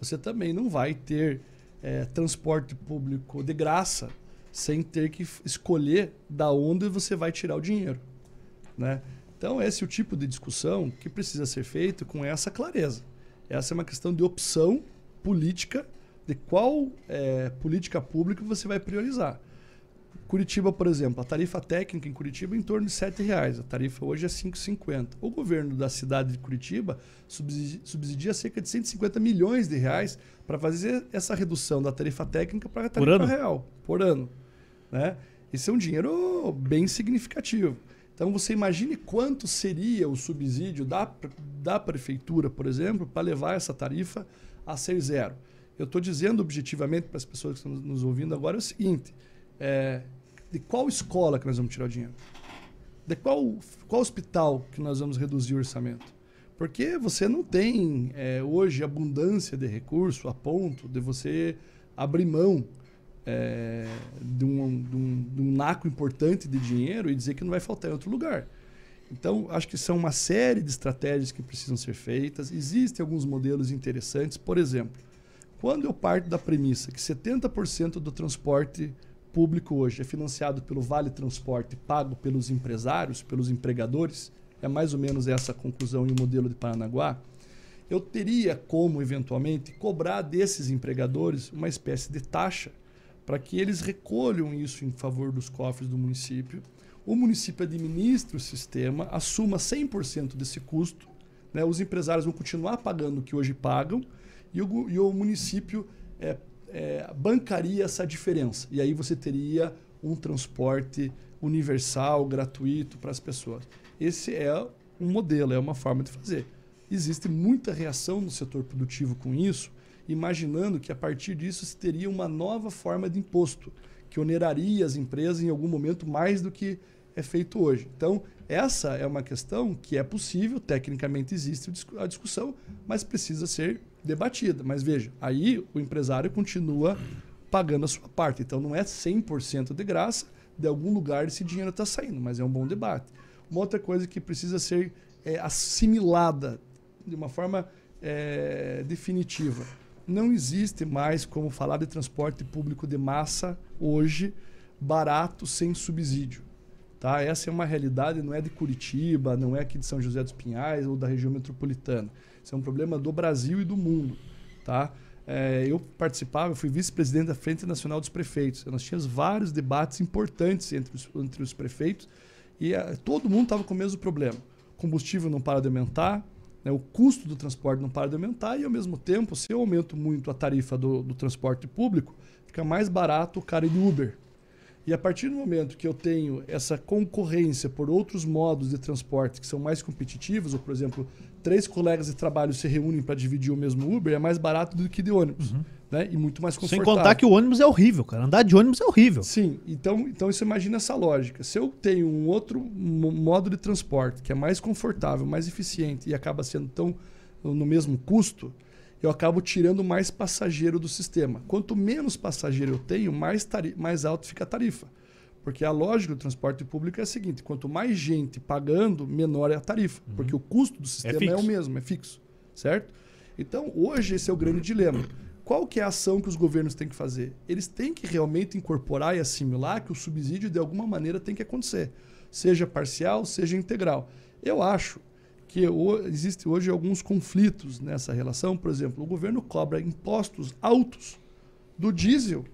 você também não vai ter eh, transporte público de graça sem ter que escolher da onde você vai tirar o dinheiro. Né? Então, esse é o tipo de discussão que precisa ser feito com essa clareza. Essa é uma questão de opção política de qual eh, política pública você vai priorizar. Curitiba, por exemplo, a tarifa técnica em Curitiba é em torno de 7 reais. A tarifa hoje é R$ 5,50. O governo da cidade de Curitiba subsidi- subsidia cerca de 150 milhões de reais para fazer essa redução da tarifa técnica para a Por tarifa ano? real, por ano. Né? Esse é um dinheiro bem significativo. Então você imagine quanto seria o subsídio da, da prefeitura, por exemplo, para levar essa tarifa a ser zero. Eu estou dizendo objetivamente para as pessoas que estão nos- ouvindo agora o seguinte: é, de qual escola que nós vamos tirar o dinheiro? De qual, qual hospital que nós vamos reduzir o orçamento? Porque você não tem é, hoje abundância de recurso a ponto de você abrir mão é, de, um, de, um, de um naco importante de dinheiro e dizer que não vai faltar em outro lugar. Então, acho que são uma série de estratégias que precisam ser feitas. Existem alguns modelos interessantes. Por exemplo, quando eu parto da premissa que 70% do transporte público hoje é financiado pelo Vale Transporte, pago pelos empresários, pelos empregadores, é mais ou menos essa a conclusão e o modelo de Paranaguá, eu teria como, eventualmente, cobrar desses empregadores uma espécie de taxa para que eles recolham isso em favor dos cofres do município. O município administre o sistema, assuma 100% desse custo, né? os empresários vão continuar pagando o que hoje pagam e o, e o município é, é, bancaria essa diferença. E aí você teria um transporte universal, gratuito para as pessoas. Esse é um modelo, é uma forma de fazer. Existe muita reação no setor produtivo com isso, imaginando que a partir disso se teria uma nova forma de imposto, que oneraria as empresas em algum momento mais do que é feito hoje. Então, essa é uma questão que é possível, tecnicamente existe a discussão, mas precisa ser debatida. Mas veja, aí o empresário continua pagando a sua parte. Então, não é 100% de graça, de algum lugar esse dinheiro está saindo, mas é um bom debate. Uma outra coisa que precisa ser é, assimilada de uma forma é, definitiva. Não existe mais como falar de transporte público de massa hoje barato sem subsídio. Tá? Essa é uma realidade, não é de Curitiba, não é aqui de São José dos Pinhais ou da região metropolitana. Isso é um problema do Brasil e do mundo. Tá? É, eu participava, eu fui vice-presidente da Frente Nacional dos Prefeitos. Nós tínhamos vários debates importantes entre os, entre os prefeitos e é, todo mundo estava com o mesmo problema. O combustível não para de aumentar, né, o custo do transporte não para de aumentar e, ao mesmo tempo, se eu aumento muito a tarifa do, do transporte público, fica mais barato o cara ir de Uber. E a partir do momento que eu tenho essa concorrência por outros modos de transporte que são mais competitivos, ou, por exemplo, três colegas de trabalho se reúnem para dividir o mesmo Uber, é mais barato do que de ônibus. Uhum. Né? E muito mais Sem confortável. contar que o ônibus é horrível, cara. Andar de ônibus é horrível. Sim, então, então você imagina essa lógica. Se eu tenho um outro mo- modo de transporte que é mais confortável, mais eficiente e acaba sendo tão no mesmo custo, eu acabo tirando mais passageiro do sistema. Quanto menos passageiro eu tenho, mais, mais alto fica a tarifa. Porque a lógica do transporte público é a seguinte: quanto mais gente pagando, menor é a tarifa. Porque o custo do sistema é, o fixo. mesmo, é fixo. Certo? Então, hoje, esse é o grande dilema. Qual que é a ação que os governos têm que fazer? Eles têm que realmente incorporar e assimilar que o subsídio, de alguma maneira, tem que acontecer. Seja parcial, seja integral. Eu acho que existe hoje alguns conflitos nessa relação. Por exemplo, o governo cobra impostos altos do diesel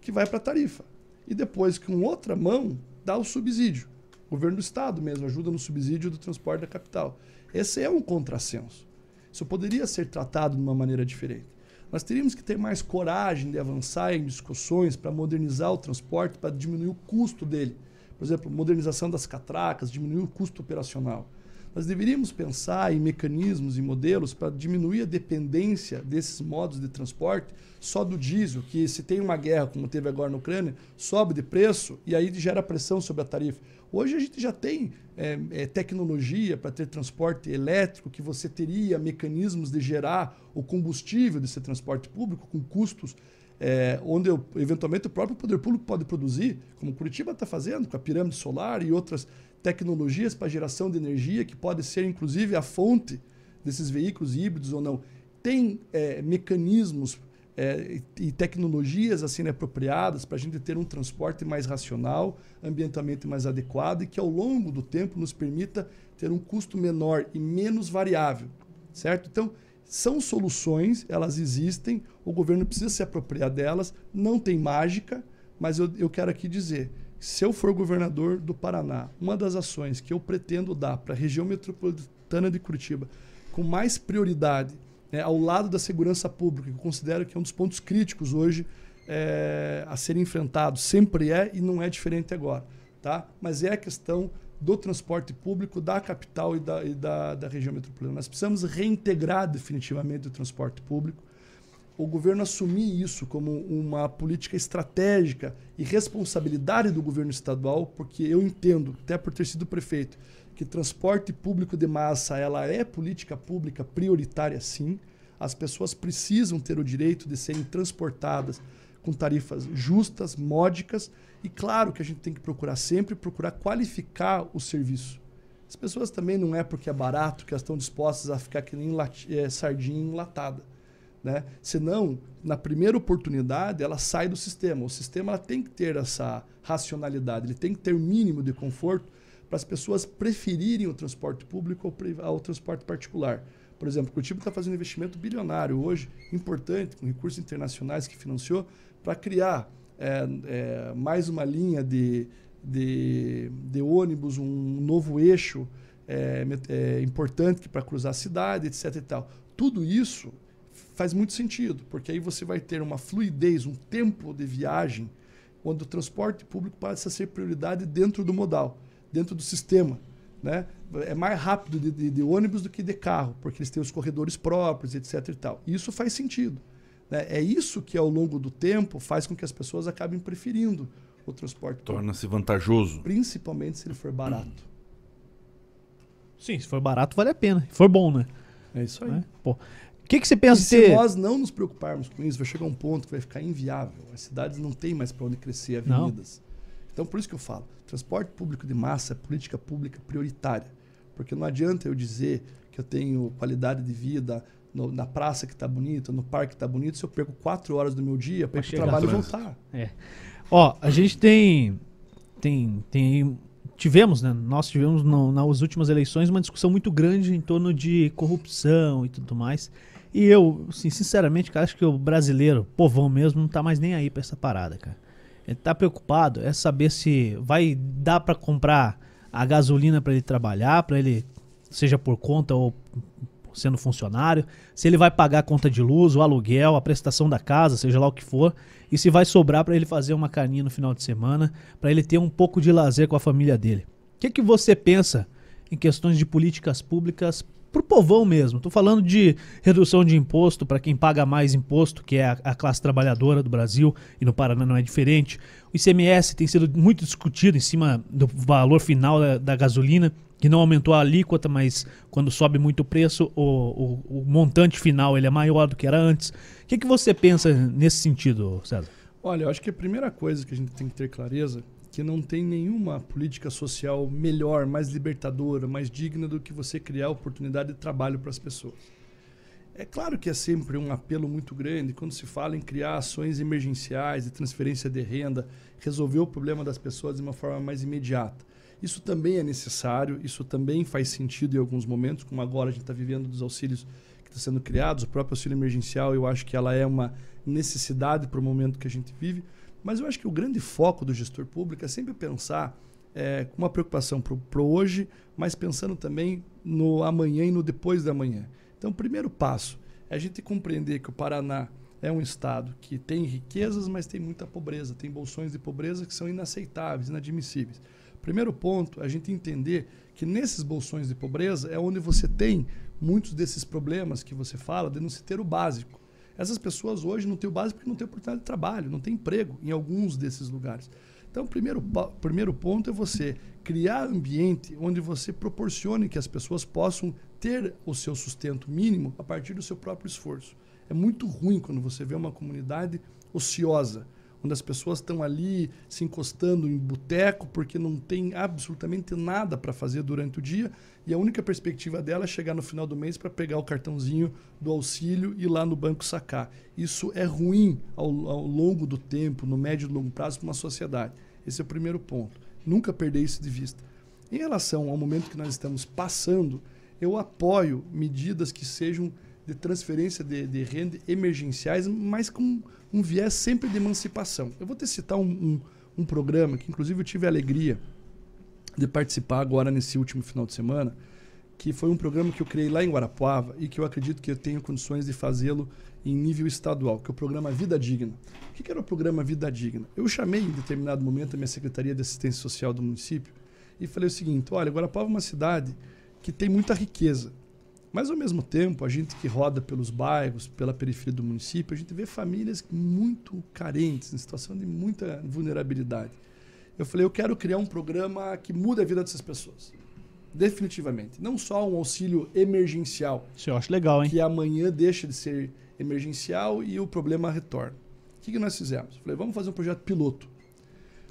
que vai para a tarifa. E depois, com outra mão, dá o subsídio. O governo do estado mesmo ajuda no subsídio do transporte da capital. Esse é um contrassenso. Isso poderia ser tratado de uma maneira diferente. Nós teríamos que ter mais coragem de avançar em discussões para modernizar o transporte, para diminuir o custo dele. Por exemplo, modernização das catracas, diminuir o custo operacional. Nós deveríamos pensar em mecanismos e modelos para diminuir a dependência desses modos de transporte só do diesel, que se tem uma guerra como teve agora na Ucrânia, sobe de preço e aí gera pressão sobre a tarifa. Hoje a gente já tem é, é, tecnologia para ter transporte elétrico, que você teria mecanismos de gerar o combustível desse transporte público com custos é, onde eu, eventualmente o próprio poder público pode produzir, como Curitiba está fazendo com a pirâmide solar e outras tecnologias para geração de energia, que pode ser inclusive a fonte desses veículos híbridos ou não. Tem é, mecanismos é, e tecnologias assim apropriadas para a gente ter um transporte mais racional, ambientalmente mais adequado e que ao longo do tempo nos permita ter um custo menor e menos variável, certo? Então, são soluções, elas existem, o governo precisa se apropriar delas, não tem mágica, mas eu, eu quero aqui dizer, se eu for governador do Paraná, uma das ações que eu pretendo dar para a região metropolitana de Curitiba, com mais prioridade, né, ao lado da segurança pública, que eu considero que é um dos pontos críticos hoje é, a ser enfrentado, sempre é e não é diferente agora, tá? Mas é a questão do transporte público da capital e da, e da, da região metropolitana. Nós precisamos reintegrar definitivamente o transporte público. O governo assumir isso como uma política estratégica e responsabilidade do governo estadual, porque eu entendo, até por ter sido prefeito, que transporte público de massa ela é política pública prioritária sim. As pessoas precisam ter o direito de serem transportadas com tarifas justas, módicas e claro que a gente tem que procurar sempre procurar qualificar o serviço. As pessoas também não é porque é barato que elas estão dispostas a ficar que nem eh, sardinha enlatada. Né? Senão, na primeira oportunidade, ela sai do sistema. O sistema tem que ter essa racionalidade, ele tem que ter o mínimo de conforto para as pessoas preferirem o transporte público ao, ao transporte particular. Por exemplo, o Curitiba está fazendo um investimento bilionário hoje, importante, com recursos internacionais que financiou, para criar é, é, mais uma linha de, de, de ônibus, um novo eixo é, é, importante para cruzar a cidade, etc. E tal. Tudo isso faz muito sentido, porque aí você vai ter uma fluidez, um tempo de viagem, onde o transporte público passa a ser prioridade dentro do modal, dentro do sistema. Né? É mais rápido de, de- de ônibus do que de carro, porque eles têm os corredores próprios, etc. E tal. Isso faz sentido. né? É isso que, ao longo do tempo, faz com que as pessoas acabem preferindo o transporte público, Torna-se vantajoso. principalmente se ele for barato. Sim, se for barato, vale a pena. Se for bom, né? É isso aí. Né? Pô. O que, que você E pensa se ter? nós não nos preocuparmos com isso, vai chegar um ponto que vai ficar inviável. As cidades não têm mais para onde crescer Não. avenidas. Então, por isso que eu falo, transporte público de massa é política pública prioritária. Porque não adianta eu dizer que eu tenho qualidade de vida no- na praça que está bonita, no parque que está bonito, se eu perco quatro horas do meu dia para ir para o trabalho e voltar. Ó, a gente tem. Tem. tem tivemos, né? Nós tivemos no- nas últimas eleições uma discussão muito grande em torno de corrupção e tudo mais. E eu, assim, sinceramente, cara, acho que o brasileiro, povão mesmo, não tá mais nem aí pra essa parada, cara. Ele tá preocupado é saber se vai dar pra comprar a gasolina pra ele trabalhar, pra ele seja por conta ou sendo funcionário, se ele vai pagar a conta de luz, o aluguel, a prestação da casa, seja lá o que for, e se vai sobrar pra ele fazer uma carninha no final de semana, pra ele ter um pouco de lazer com a família dele. O que, que você pensa em questões de políticas públicas pro povão mesmo? Tô falando de redução de imposto para quem paga mais imposto, que é a, a classe trabalhadora do Brasil, e no Paraná não é diferente. O ICMS tem sido muito discutido em cima do valor final da, da gasolina, que não aumentou a alíquota, mas quando sobe muito o preço, o, o- o montante final ele é maior do que era antes. O que, que você pensa nesse sentido, César? Olha, eu acho que a primeira coisa que a gente tem que ter clareza que não tem nenhuma política social melhor, mais libertadora, mais digna do que você criar oportunidade de trabalho para as pessoas. É claro que é sempre um apelo muito grande quando se fala em criar ações emergenciais de transferência de renda, resolver o problema das pessoas de uma forma mais imediata. Isso também é necessário, isso também faz sentido em alguns momentos, como agora a gente está vivendo dos auxílios que estão sendo criados, o próprio auxílio emergencial, eu acho que ela é uma necessidade para o momento que a gente vive. Mas eu acho que o grande foco do gestor público é sempre pensar é, com uma preocupação para o hoje, mas pensando também no amanhã e no depois da manhã. Então, o primeiro passo é a gente compreender que o Paraná é um estado que tem riquezas, mas tem muita pobreza, tem bolsões de pobreza que são inaceitáveis, inadmissíveis. Primeiro ponto, a gente entender que nesses bolsões de pobreza é onde você tem muitos desses problemas que você fala de não se ter o básico. Essas pessoas hoje não têm o básico porque não têm oportunidade de trabalho, não tem emprego em alguns desses lugares. Então, o primeiro, primeiro ponto é você criar ambiente onde você proporcione que as pessoas possam ter o seu sustento mínimo a partir do seu próprio esforço. É muito ruim quando você vê uma comunidade ociosa, onde as pessoas estão ali se encostando em boteco porque não tem absolutamente nada para fazer durante o dia e a única perspectiva dela é chegar no final do mês para pegar o cartãozinho do auxílio e ir lá no banco sacar. Isso é ruim ao, ao longo do tempo, no médio e longo prazo, para uma sociedade. Esse é o primeiro ponto. Nunca perder isso de vista. Em relação ao momento que nós estamos passando, eu apoio medidas que sejam de transferência de, de renda emergenciais, mas com um viés sempre de emancipação. Eu vou te citar um, um, um programa que, inclusive, eu tive a alegria de participar agora nesse último final de semana, que foi um programa que eu criei lá em Guarapuava e que eu acredito que eu tenho condições de fazê-lo em nível estadual, que é o programa Vida Digna. O que era o programa Vida Digna? Eu chamei em determinado momento a minha Secretaria de Assistência Social do município e falei o seguinte: olha, Guarapuava é uma cidade que tem muita riqueza, mas ao mesmo tempo, a gente que roda pelos bairros, pela periferia do município, a gente vê famílias muito carentes, em situação de muita vulnerabilidade. Eu falei, eu quero criar um programa que muda a vida dessas pessoas. Definitivamente. Não só um auxílio emergencial, Isso eu acho legal, hein? que amanhã deixa de ser emergencial e o problema retorna. O que, que nós fizemos? Falei, vamos fazer um projeto piloto.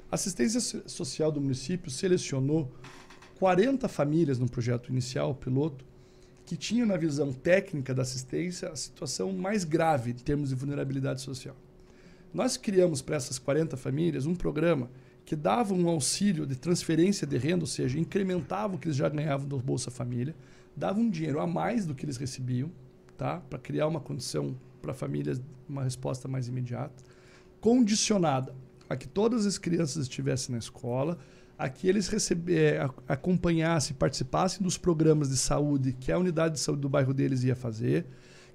A assistência so- social do município selecionou 40 famílias no projeto inicial, piloto, que tinham na visão técnica da assistência a situação mais grave em termos de vulnerabilidade social. Nós criamos para essas 40 famílias um programa que dava um auxílio de transferência de renda, ou seja, incrementava o que eles já ganhavam do Bolsa Família, dava um dinheiro a mais do que eles recebiam, tá? para criar uma condição para famílias, uma resposta mais imediata, condicionada a que todas as crianças estivessem na escola, a que eles receber, a- acompanhassem, participassem dos programas de saúde que a unidade de saúde do bairro deles ia fazer,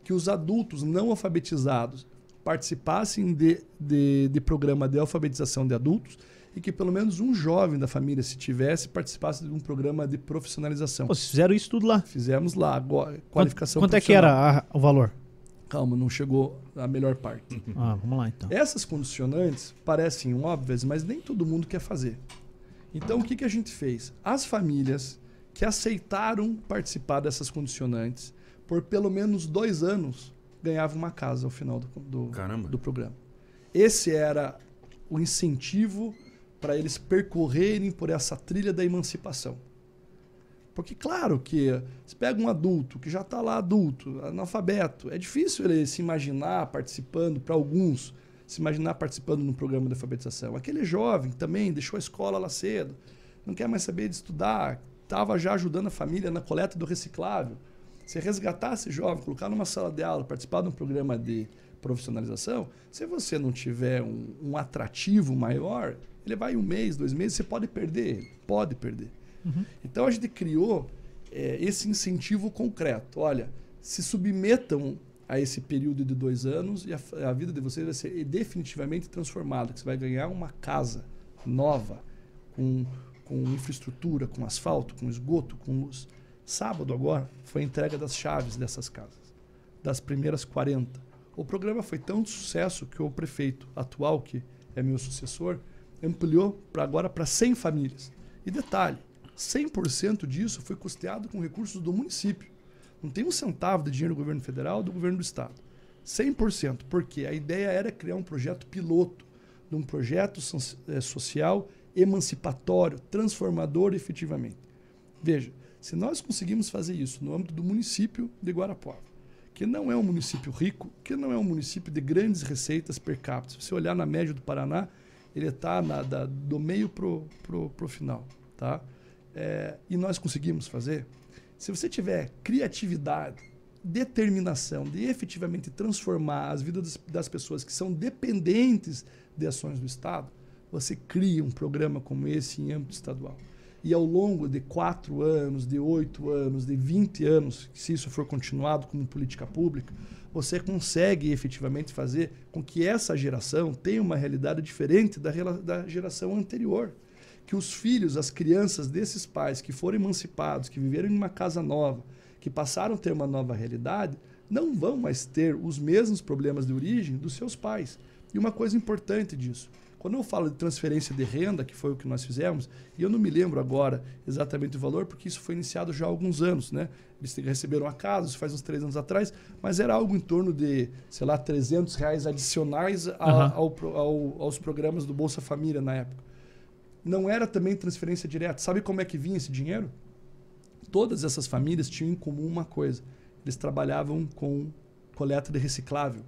que os adultos não alfabetizados participassem de, de, de programa de alfabetização de adultos e que pelo menos um jovem da família, se tivesse, participasse de um programa de profissionalização. Pô, vocês fizeram isso tudo lá. Fizemos lá, agora, Quanto, qualificação quanto é que era a- o valor? Calma, não chegou a melhor parte. Ah, vamos lá então. Essas condicionantes parecem óbvias, mas nem todo mundo quer fazer. Então, o que, que a gente fez? As famílias que aceitaram participar dessas condicionantes, por pelo menos dois anos, ganhavam uma casa ao final do, do, do programa. Esse era o incentivo para eles percorrerem por essa trilha da emancipação. Porque, claro, que você pega um adulto que já está lá adulto, analfabeto, é difícil ele se imaginar participando, para alguns, se imaginar participando num programa de alfabetização. Aquele jovem também deixou a escola lá cedo, não quer mais saber de estudar, estava já ajudando a família na coleta do reciclável. Se resgatar esse jovem, colocar numa sala de aula, participar de um programa de profissionalização, se você não tiver um, um atrativo maior, ele vai um mês, dois meses, você pode perder ele. Pode perder. Então a gente criou eh, esse incentivo concreto. Olha, se submetam a esse período de dois anos e a, a vida de vocês vai ser definitivamente transformada. Você vai ganhar uma casa nova, com, com infraestrutura, com asfalto, com esgoto, com luz. Sábado agora foi a entrega das chaves dessas casas, das primeiras 40. O programa foi tão sucesso que o prefeito atual, que é meu sucessor, ampliou para agora para 100 famílias. E detalhe, 100% disso foi custeado com recursos do município. Não tem um centavo de dinheiro do governo federal do governo do estado. 100%, porque a ideia era criar um projeto piloto, de um projeto eh, social emancipatório, transformador efetivamente. Veja, se nós conseguimos fazer isso no âmbito do município de Guarapuava, que não é um município rico, que não é um município de grandes receitas per capita. Se você olhar na média do Paraná, ele está do meio pro, pro final, tá? É, e nós conseguimos fazer. Se você tiver criatividade, determinação de efetivamente transformar as vidas das, pessoas que são dependentes de ações do Estado, você cria um programa como esse em âmbito estadual. E ao longo de quatro anos, de oito anos, de 20 anos, se isso for continuado como política pública, você consegue efetivamente fazer com que essa geração tenha uma realidade diferente da, da geração anterior. Que os filhos, as crianças desses pais que foram emancipados, que viveram em uma casa nova, que passaram a ter uma nova realidade, não vão mais ter os mesmos problemas de origem dos seus pais. E uma coisa importante disso, quando eu falo de transferência de renda, que foi o que nós fizemos, e eu não me lembro agora exatamente o valor, porque isso foi iniciado já há alguns anos, né? Eles receberam a casa, isso faz uns três anos atrás, mas era algo em torno de, sei lá, 300 reais adicionais a- Aham. ao ao- aos programas do Bolsa Família na época. Não era também transferência direta. Sabe como é que vinha esse dinheiro? Todas essas famílias tinham em comum uma coisa: eles trabalhavam com coleta de reciclável.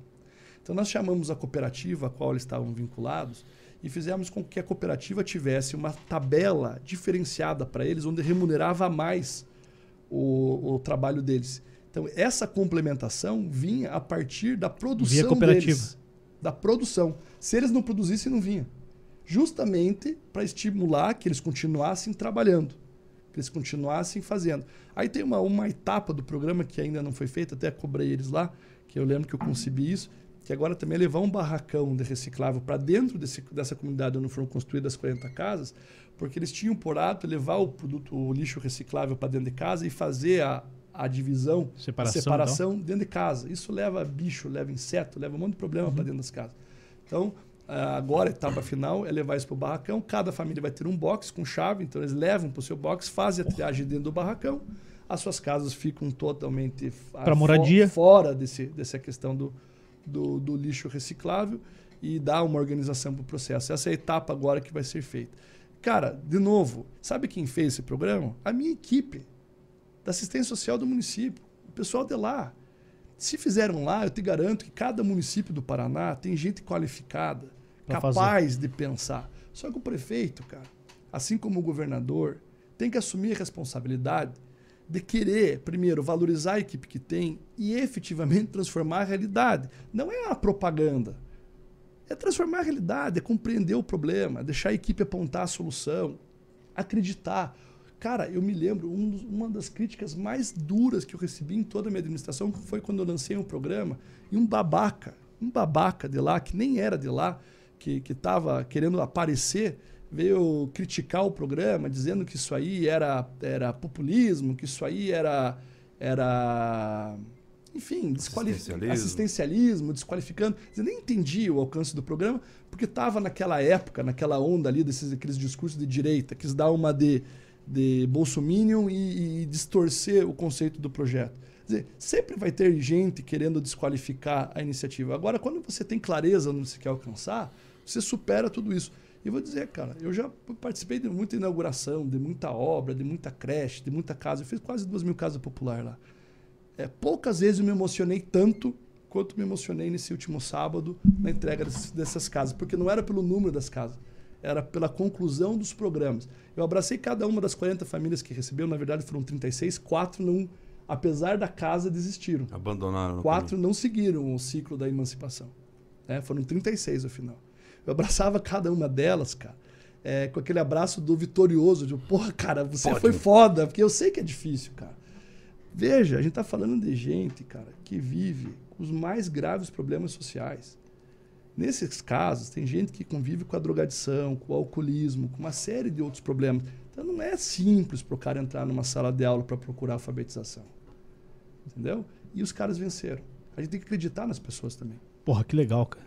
Então nós chamamos a cooperativa a qual eles estavam vinculados e fizemos com que a cooperativa tivesse uma tabela diferenciada para eles, onde remunerava mais o, o trabalho deles. Então essa complementação vinha a partir da produção cooperativa. deles, da produção. Se eles não produzissem, não vinha. Justamente para estimular que eles continuassem trabalhando, que eles continuassem fazendo. Aí tem uma, uma etapa do programa que ainda não foi feita, até cobrei eles lá, que eu lembro que eu concebi isso, que agora também é levar um barracão de reciclável para dentro desse, dessa comunidade onde foram construídas as 40 casas, porque eles tinham por hábito levar o produto, o lixo reciclável para dentro de casa e fazer a, a divisão, Separação, a separação dentro de casa. Isso leva bicho, leva inseto, leva um monte de problema para dentro das casas. Então, agora a etapa final é levar isso para o barracão. Cada família vai ter um box com chave, então eles levam para o seu box, fazem a triagem dentro do barracão. As suas casas ficam totalmente ah, fo- moradia. fora desse, dessa questão do, do, do lixo reciclável e dá uma organização para o processo. Essa é a etapa agora que vai ser feita. Cara, de novo, sabe quem fez esse programa? A minha equipe da assistência social do município. pessoal de lá. Se fizeram lá, eu te garanto que cada município do Paraná tem gente qualificada, Capaz de pensar. Só que o prefeito, cara, assim como o governador, tem que assumir a responsabilidade de querer, primeiro, valorizar a equipe que tem e efetivamente transformar a realidade. Não é a propaganda. É transformar a realidade, é compreender o problema, deixar a equipe apontar a solução, acreditar. Cara, eu me lembro, um uma das críticas mais duras que eu recebi em toda a minha administração foi quando eu lancei um programa e um babaca, um babaca de lá, que nem era de lá, que estava querendo aparecer, veio criticar o programa, dizendo que isso aí era, era populismo, que isso aí era, era enfim, desqualifi- Assistencialismo. assistencialismo, desqualificando. Eu nem entendi o alcance do programa, porque estava naquela época, naquela onda ali desses aqueles discursos de direita, quis dar uma de, de bolsominion e, e distorcer o conceito do projeto. Quer dizer, sempre vai ter gente querendo desqualificar a iniciativa. Agora, quando você tem clareza onde você quer alcançar, você supera tudo isso. E vou dizer, cara, eu já participei de muita inauguração, de muita obra, de muita creche, de muita casa. Eu fiz quase duas mil casas populares lá. É, poucas vezes eu me emocionei tanto quanto me emocionei nesse último sábado na entrega dessas, casas, porque não era pelo número das casas, era pela conclusão dos programas. Eu abracei cada uma das 40 famílias que recebeu, na verdade foram 36, quatro não, apesar da casa, desistiram. Abandonaram. no Quatro não seguiram o ciclo da emancipação. né? Foram 36 ao final. Eu abraçava cada uma delas, cara, é, com aquele abraço do vitorioso, de, porra, cara, você Pode. foi foda, porque eu sei que é difícil, cara. Veja, a gente tá falando de gente, cara, que vive com os mais graves problemas sociais. Nesses casos, tem gente que convive com a drogadição, com o alcoolismo, com uma série de outros problemas. Então não é simples para o cara entrar numa sala de aula para procurar alfabetização. Entendeu? E os caras venceram. A gente tem que acreditar nas pessoas também. Porra, que legal, cara.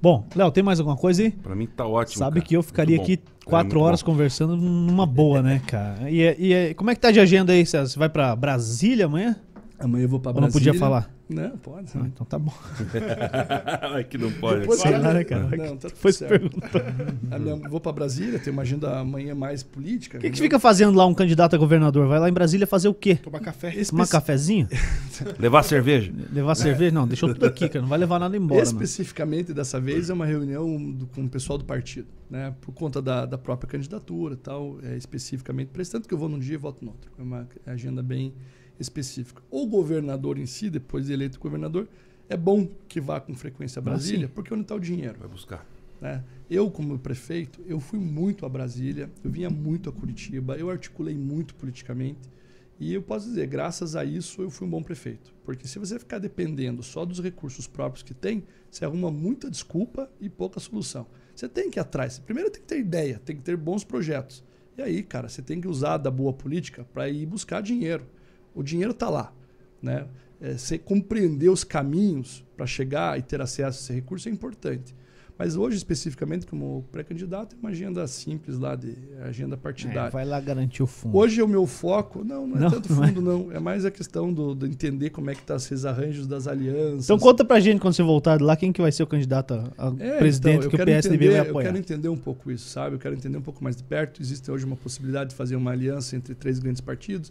Bom, Léo, tem mais alguma coisa aí? Pra mim tá ótimo. Sabe cara. que eu ficaria aqui bom. quatro É, horas bom. conversando numa boa, né, cara? E, e- e como é que tá de agenda aí, César? Você vai pra Brasília amanhã? Amanhã eu vou para Ou não podia falar? Não, pode. Ah, então tá bom. Ai, que não pode. Depois- Sei lá, né, cara? Não, tá tudo Foi minha- vou para Brasília, tem uma agenda amanhã mais política. O que, que fica fazendo lá um candidato a governador? Vai lá em Brasília fazer o quê? Tomar café. Especi- Tomar cafezinho? Levar cerveja? Levar cerveja? Não, deixou tudo aqui, cara. Não vai levar nada embora, não. Especificamente dessa vez é uma reunião do- com o pessoal do partido, né? Por conta da, da própria candidatura e tal, é, especificamente para isso. Tanto que eu vou num dia e voto no outro. É uma agenda bem específica. O governador em si, depois de eleito governador, é bom que vá com frequência a Brasília, porque onde está o dinheiro? Vai buscar. né? Eu, como prefeito, eu fui muito a Brasília, eu vinha muito a Curitiba, eu articulei muito politicamente. E eu posso dizer, graças a isso, eu fui um bom prefeito. Porque se você ficar dependendo só dos recursos próprios que tem, você arruma muita desculpa e pouca solução. Você tem que ir atrás. Primeiro tem que ter ideia, tem que ter bons projetos. E aí, cara, você tem que usar da boa política para ir buscar dinheiro. O dinheiro está lá. Né? É, você compreender os caminhos para chegar e ter acesso a esse recurso é importante. Mas hoje, especificamente, como pré-candidato, é uma agenda simples lá, de agenda É, partidária. vai lá garantir o fundo. Hoje o meu foco, não, não é Não, tanto é? fundo, não. É mais a questão do, do entender como é que tá esses arranjos das alianças. Então conta pra gente quando você voltar de lá quem que vai ser o candidato a, É, presidente então, eu que o PSDB entender- vai Eu apoiar. quero entender um pouco isso, sabe? Eu quero entender um pouco mais de perto. Existe hoje uma possibilidade de fazer uma aliança entre três grandes partidos,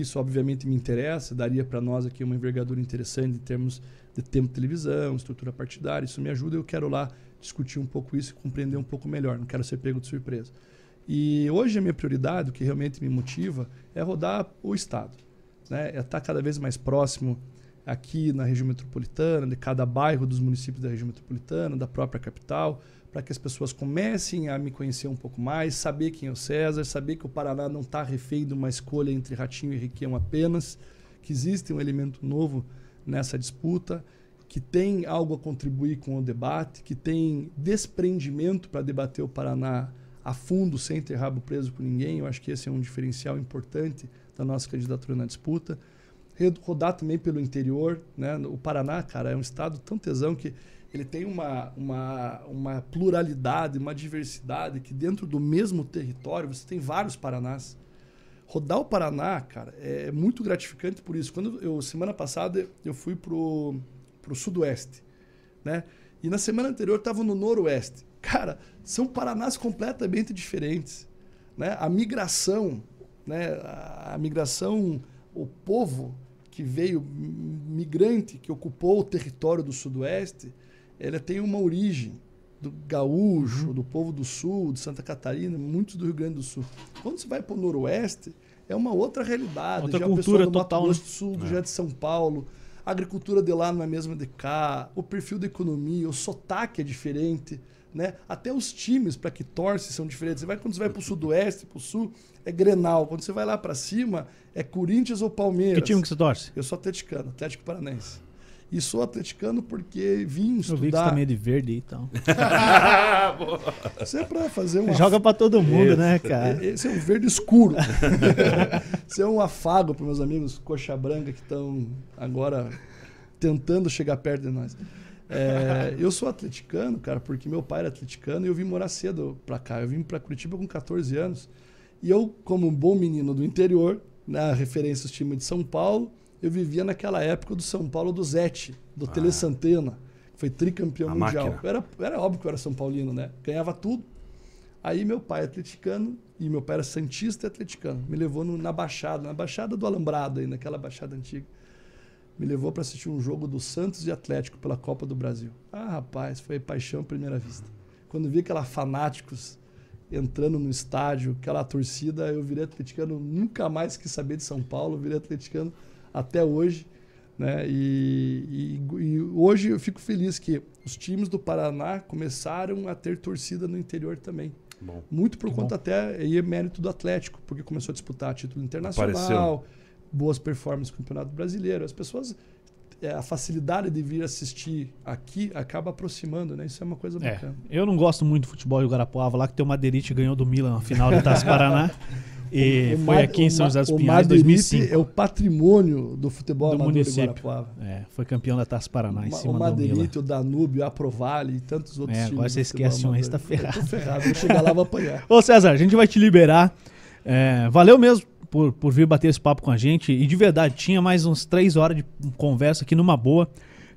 que isso obviamente me interessa, daria para nós aqui uma envergadura interessante em termos de tempo de televisão, estrutura partidária. Isso me ajuda. Eu quero lá discutir um pouco isso e compreender um pouco melhor. Não quero ser pego de surpresa. E hoje a minha prioridade, o que realmente me motiva, é rodar o Estado. Né? É estar cada vez mais próximo aqui na região metropolitana, de cada bairro dos municípios da região metropolitana, da própria capital, para que as pessoas comecem a me conhecer um pouco mais, saber quem é o César, saber que o Paraná não está refém de uma escolha entre Ratinho e Requião apenas, que existe um elemento novo nessa disputa, que tem algo a contribuir com o debate, que tem desprendimento para debater o Paraná a fundo, sem ter rabo preso com ninguém. Eu acho que esse é um diferencial importante da nossa candidatura na disputa. Rodar também pelo interior. Né? O Paraná, cara, é um estado tão tesão que ele tem uma, uma, uma pluralidade, uma diversidade, que dentro do mesmo território você tem vários Paranás. Rodar o Paraná, cara, é muito gratificante por isso. Quando eu semana passada eu fui pro pro sudoeste, né? E na semana anterior estava no noroeste. Cara, são Paranás completamente diferentes, né? A migração, né? A migração, o povo que veio, migrante, que ocupou o território do Sudoeste, ela tem uma origem do gaúcho, Uhum. do povo do Sul, de Santa Catarina, muitos do Rio Grande do Sul. Quando você vai para o Noroeste, é uma outra realidade. Outra já o cultura do total, Mato né? Grosso do Sul, já de São Paulo. A agricultura de lá não é a mesma de cá, o perfil da economia, o sotaque é diferente, né? Até os times para que torce são diferentes. Você vai quando você vai para o sudoeste, para o sul, é Grenal. Quando você vai lá para cima, é Corinthians ou Palmeiras. Que time que você torce? Eu sou atleticano, Atlético Paranaense. E sou atleticano porque vim Eu vi que você tá estudar. meio de verde e tal. Isso é para fazer uma Joga pra todo mundo, né, cara? esse é um verde escuro. Esse é um afago para meus amigos coxa branca que estão agora tentando chegar perto de nós. É, eu sou atleticano, cara, porque meu pai era atleticano e eu vim morar cedo pra cá. Eu vim pra Curitiba com 14 anos. E eu, como um bom menino do interior, na referência aos times de São Paulo, eu vivia naquela época do São Paulo do Zete, do Tele Santana, que foi tricampeão A mundial. Era, era óbvio que eu era São Paulino, né? Ganhava tudo. Aí meu pai é atleticano e meu pai era santista e atleticano. Me levou no- na Baixada, na Baixada do Alambrado aí, naquela Baixada antiga. Me levou para assistir um jogo do Santos e Atlético pela Copa do Brasil. Ah, rapaz, foi paixão à primeira vista. Quando vi aquela fanáticos entrando no estádio, aquela torcida, eu virei atleticano, nunca mais quis saber de São Paulo, virei atleticano até hoje. Né? E, e- e hoje eu fico feliz que os times do Paraná começaram a ter torcida no interior também. Bom. Muito por conta até aí é mérito do Atlético, porque começou a disputar título internacional, boas performances no Campeonato Brasileiro. As pessoas, é, a facilidade de vir assistir aqui acaba aproximando, né? Isso é uma coisa É, bacana. eu não gosto muito do futebol de Guarapuava, lá que tem o Madeirite ganhou do Milan na final da Taça Paraná. E O foi aqui em o São José dos O Pinhais, Madeirite 2005. é o patrimônio do futebol Do amador município. de Guarapuava. É, foi campeão da Taça Paraná em O Ma- cima o do Milan. Madeirite, o Danúbio, a Provale e tantos outros É, agora do você esquece um aí, você tá ferrado. Eu tô ferrado, vou chegar lá e vou apanhar. Ô César, a gente vai te liberar. É, valeu mesmo por, por vir bater esse papo com a gente. E de verdade, tinha mais uns três horas de conversa aqui numa boa.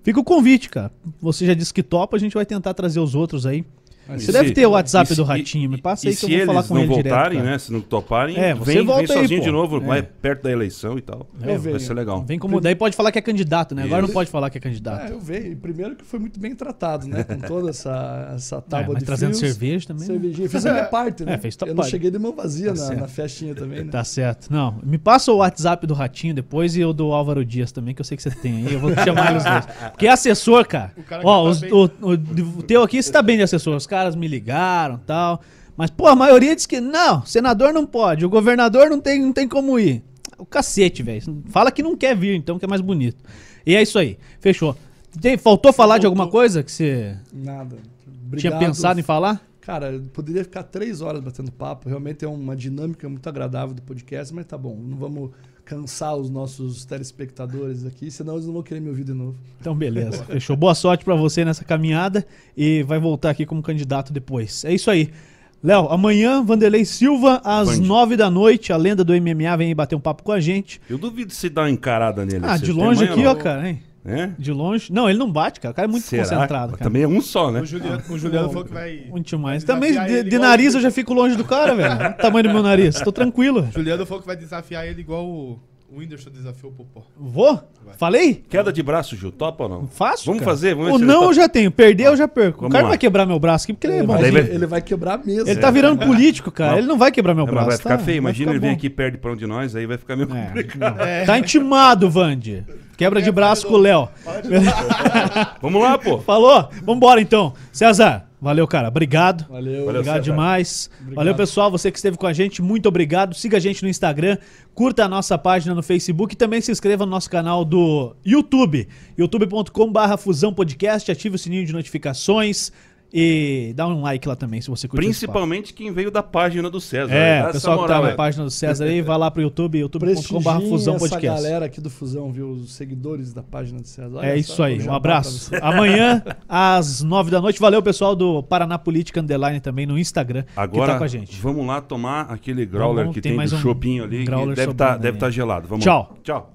Fica o convite, cara. Você já disse que topa, a gente vai tentar trazer os outros aí. Você deve se- ter o WhatsApp se- do Ratinho, me passa e aí que eu se vou falar eles com não ele direto. voltarem, cara. né? Se não toparem, É, você vem, volta vem aí, sozinho pô. de novo, É. vai perto da eleição e tal. Eu vai ser legal. Vem como daí pode falar que é candidato, né? Agora não Isso. pode falar que é candidato. Ah, eu veio. Primeiro que foi muito bem tratado, né? Com toda essa, essa É, tábua mas de trazendo frios. cerveja também. né? Cervejinha. Fiz a minha parte, né? É, fez tua eu parte. não cheguei de mão vazia Tá na, na festinha também, né? Tá certo. Não, me passa o WhatsApp do Ratinho depois e o do Álvaro Dias também, que eu sei que você tem aí. Eu vou te chamar eles dois. Porque é assessor, cara. O cara Ó, tá o teu aqui você tá bem de assessor. Os caras me ligaram e tal. Mas, pô, a maioria diz que não, senador não pode, o governador não tem, não tem como ir. O cacete, velho. Fala que não quer vir, então, que é mais bonito. E é isso aí. Fechou. Tem- faltou falar de alguma coisa que você Nada. tinha Obrigado. pensado em falar? Cara, eu poderia ficar três horas batendo papo. Realmente é uma dinâmica muito agradável do podcast, mas tá bom. Não vamos cansar os nossos telespectadores aqui, senão eles não vão querer me ouvir de novo. Então, beleza. Fechou. Boa sorte pra você nessa caminhada e vai voltar aqui como candidato depois. É isso aí. Léo, amanhã, Vanderlei Silva, às nove da noite, a lenda do MMA vem bater um papo com a gente. Eu duvido se dar uma encarada nele. Ah, de longe aqui, não? ó, cara, hein? É? De longe. Não, ele não bate, cara. O cara é muito Será? concentrado, cara. Também é um só, né? O Juliano, o Juliano falou que vai. Muito mais. vai Também de, ele de nariz o- eu já fico longe do cara, velho. Olha o tamanho do meu nariz. Tô tranquilo. Juliano falou que vai desafiar ele igual o, o Whindersson desafiou o Popó. Vou? Falei? Queda de braço, Gil. Topa ou não? Fácil. Vamos cara. fazer? Vamos ver O se não ele eu já tenho. Perder eu já perco. Vamos o cara lá. vai quebrar meu braço aqui porque ele é Ele bom. vai, daí vai- ele vai quebrar mesmo. Ele tá virando político, cara. Não. Ele não vai quebrar meu Não, braço. mas vai ficar tá? feio. Vai Imagina ficar ele vir aqui perto pra um de nós, aí vai ficar meio É, complicado. não. Tá intimado, Vande. Quebra de braço com o Léo. Vamos lá, pô. Falou? Vambora então. César, valeu, cara. Obrigado. Valeu. Valeu. Obrigado César. demais. Obrigado. Valeu, pessoal. Você que esteve com a gente, muito obrigado. Siga a gente no Instagram, curta a nossa página no Facebook e também se inscreva no nosso canal do YouTube, youtube.com/barra Fusão Podcast. Ative o sininho de notificações e dá um like lá também se você curtiu. Principalmente quem veio da página do César. É, o essa pessoal que tá moral na página do César aí, vai lá pro YouTube, youtube.com.br Fusão essa Podcast. galera aqui do Fusão, viu? Os seguidores da página do César. Olha É só, isso aí, um abraço. Amanhã, às nove da noite. Valeu, pessoal do Paraná Política Underline também no Instagram, que Agora, tá com a gente. vamos lá tomar aquele growler Vamos, que tem tem, do um chopinho ali. que growler deve estar deve aí. tá gelado. Vamos Tchau. lá. Tchau.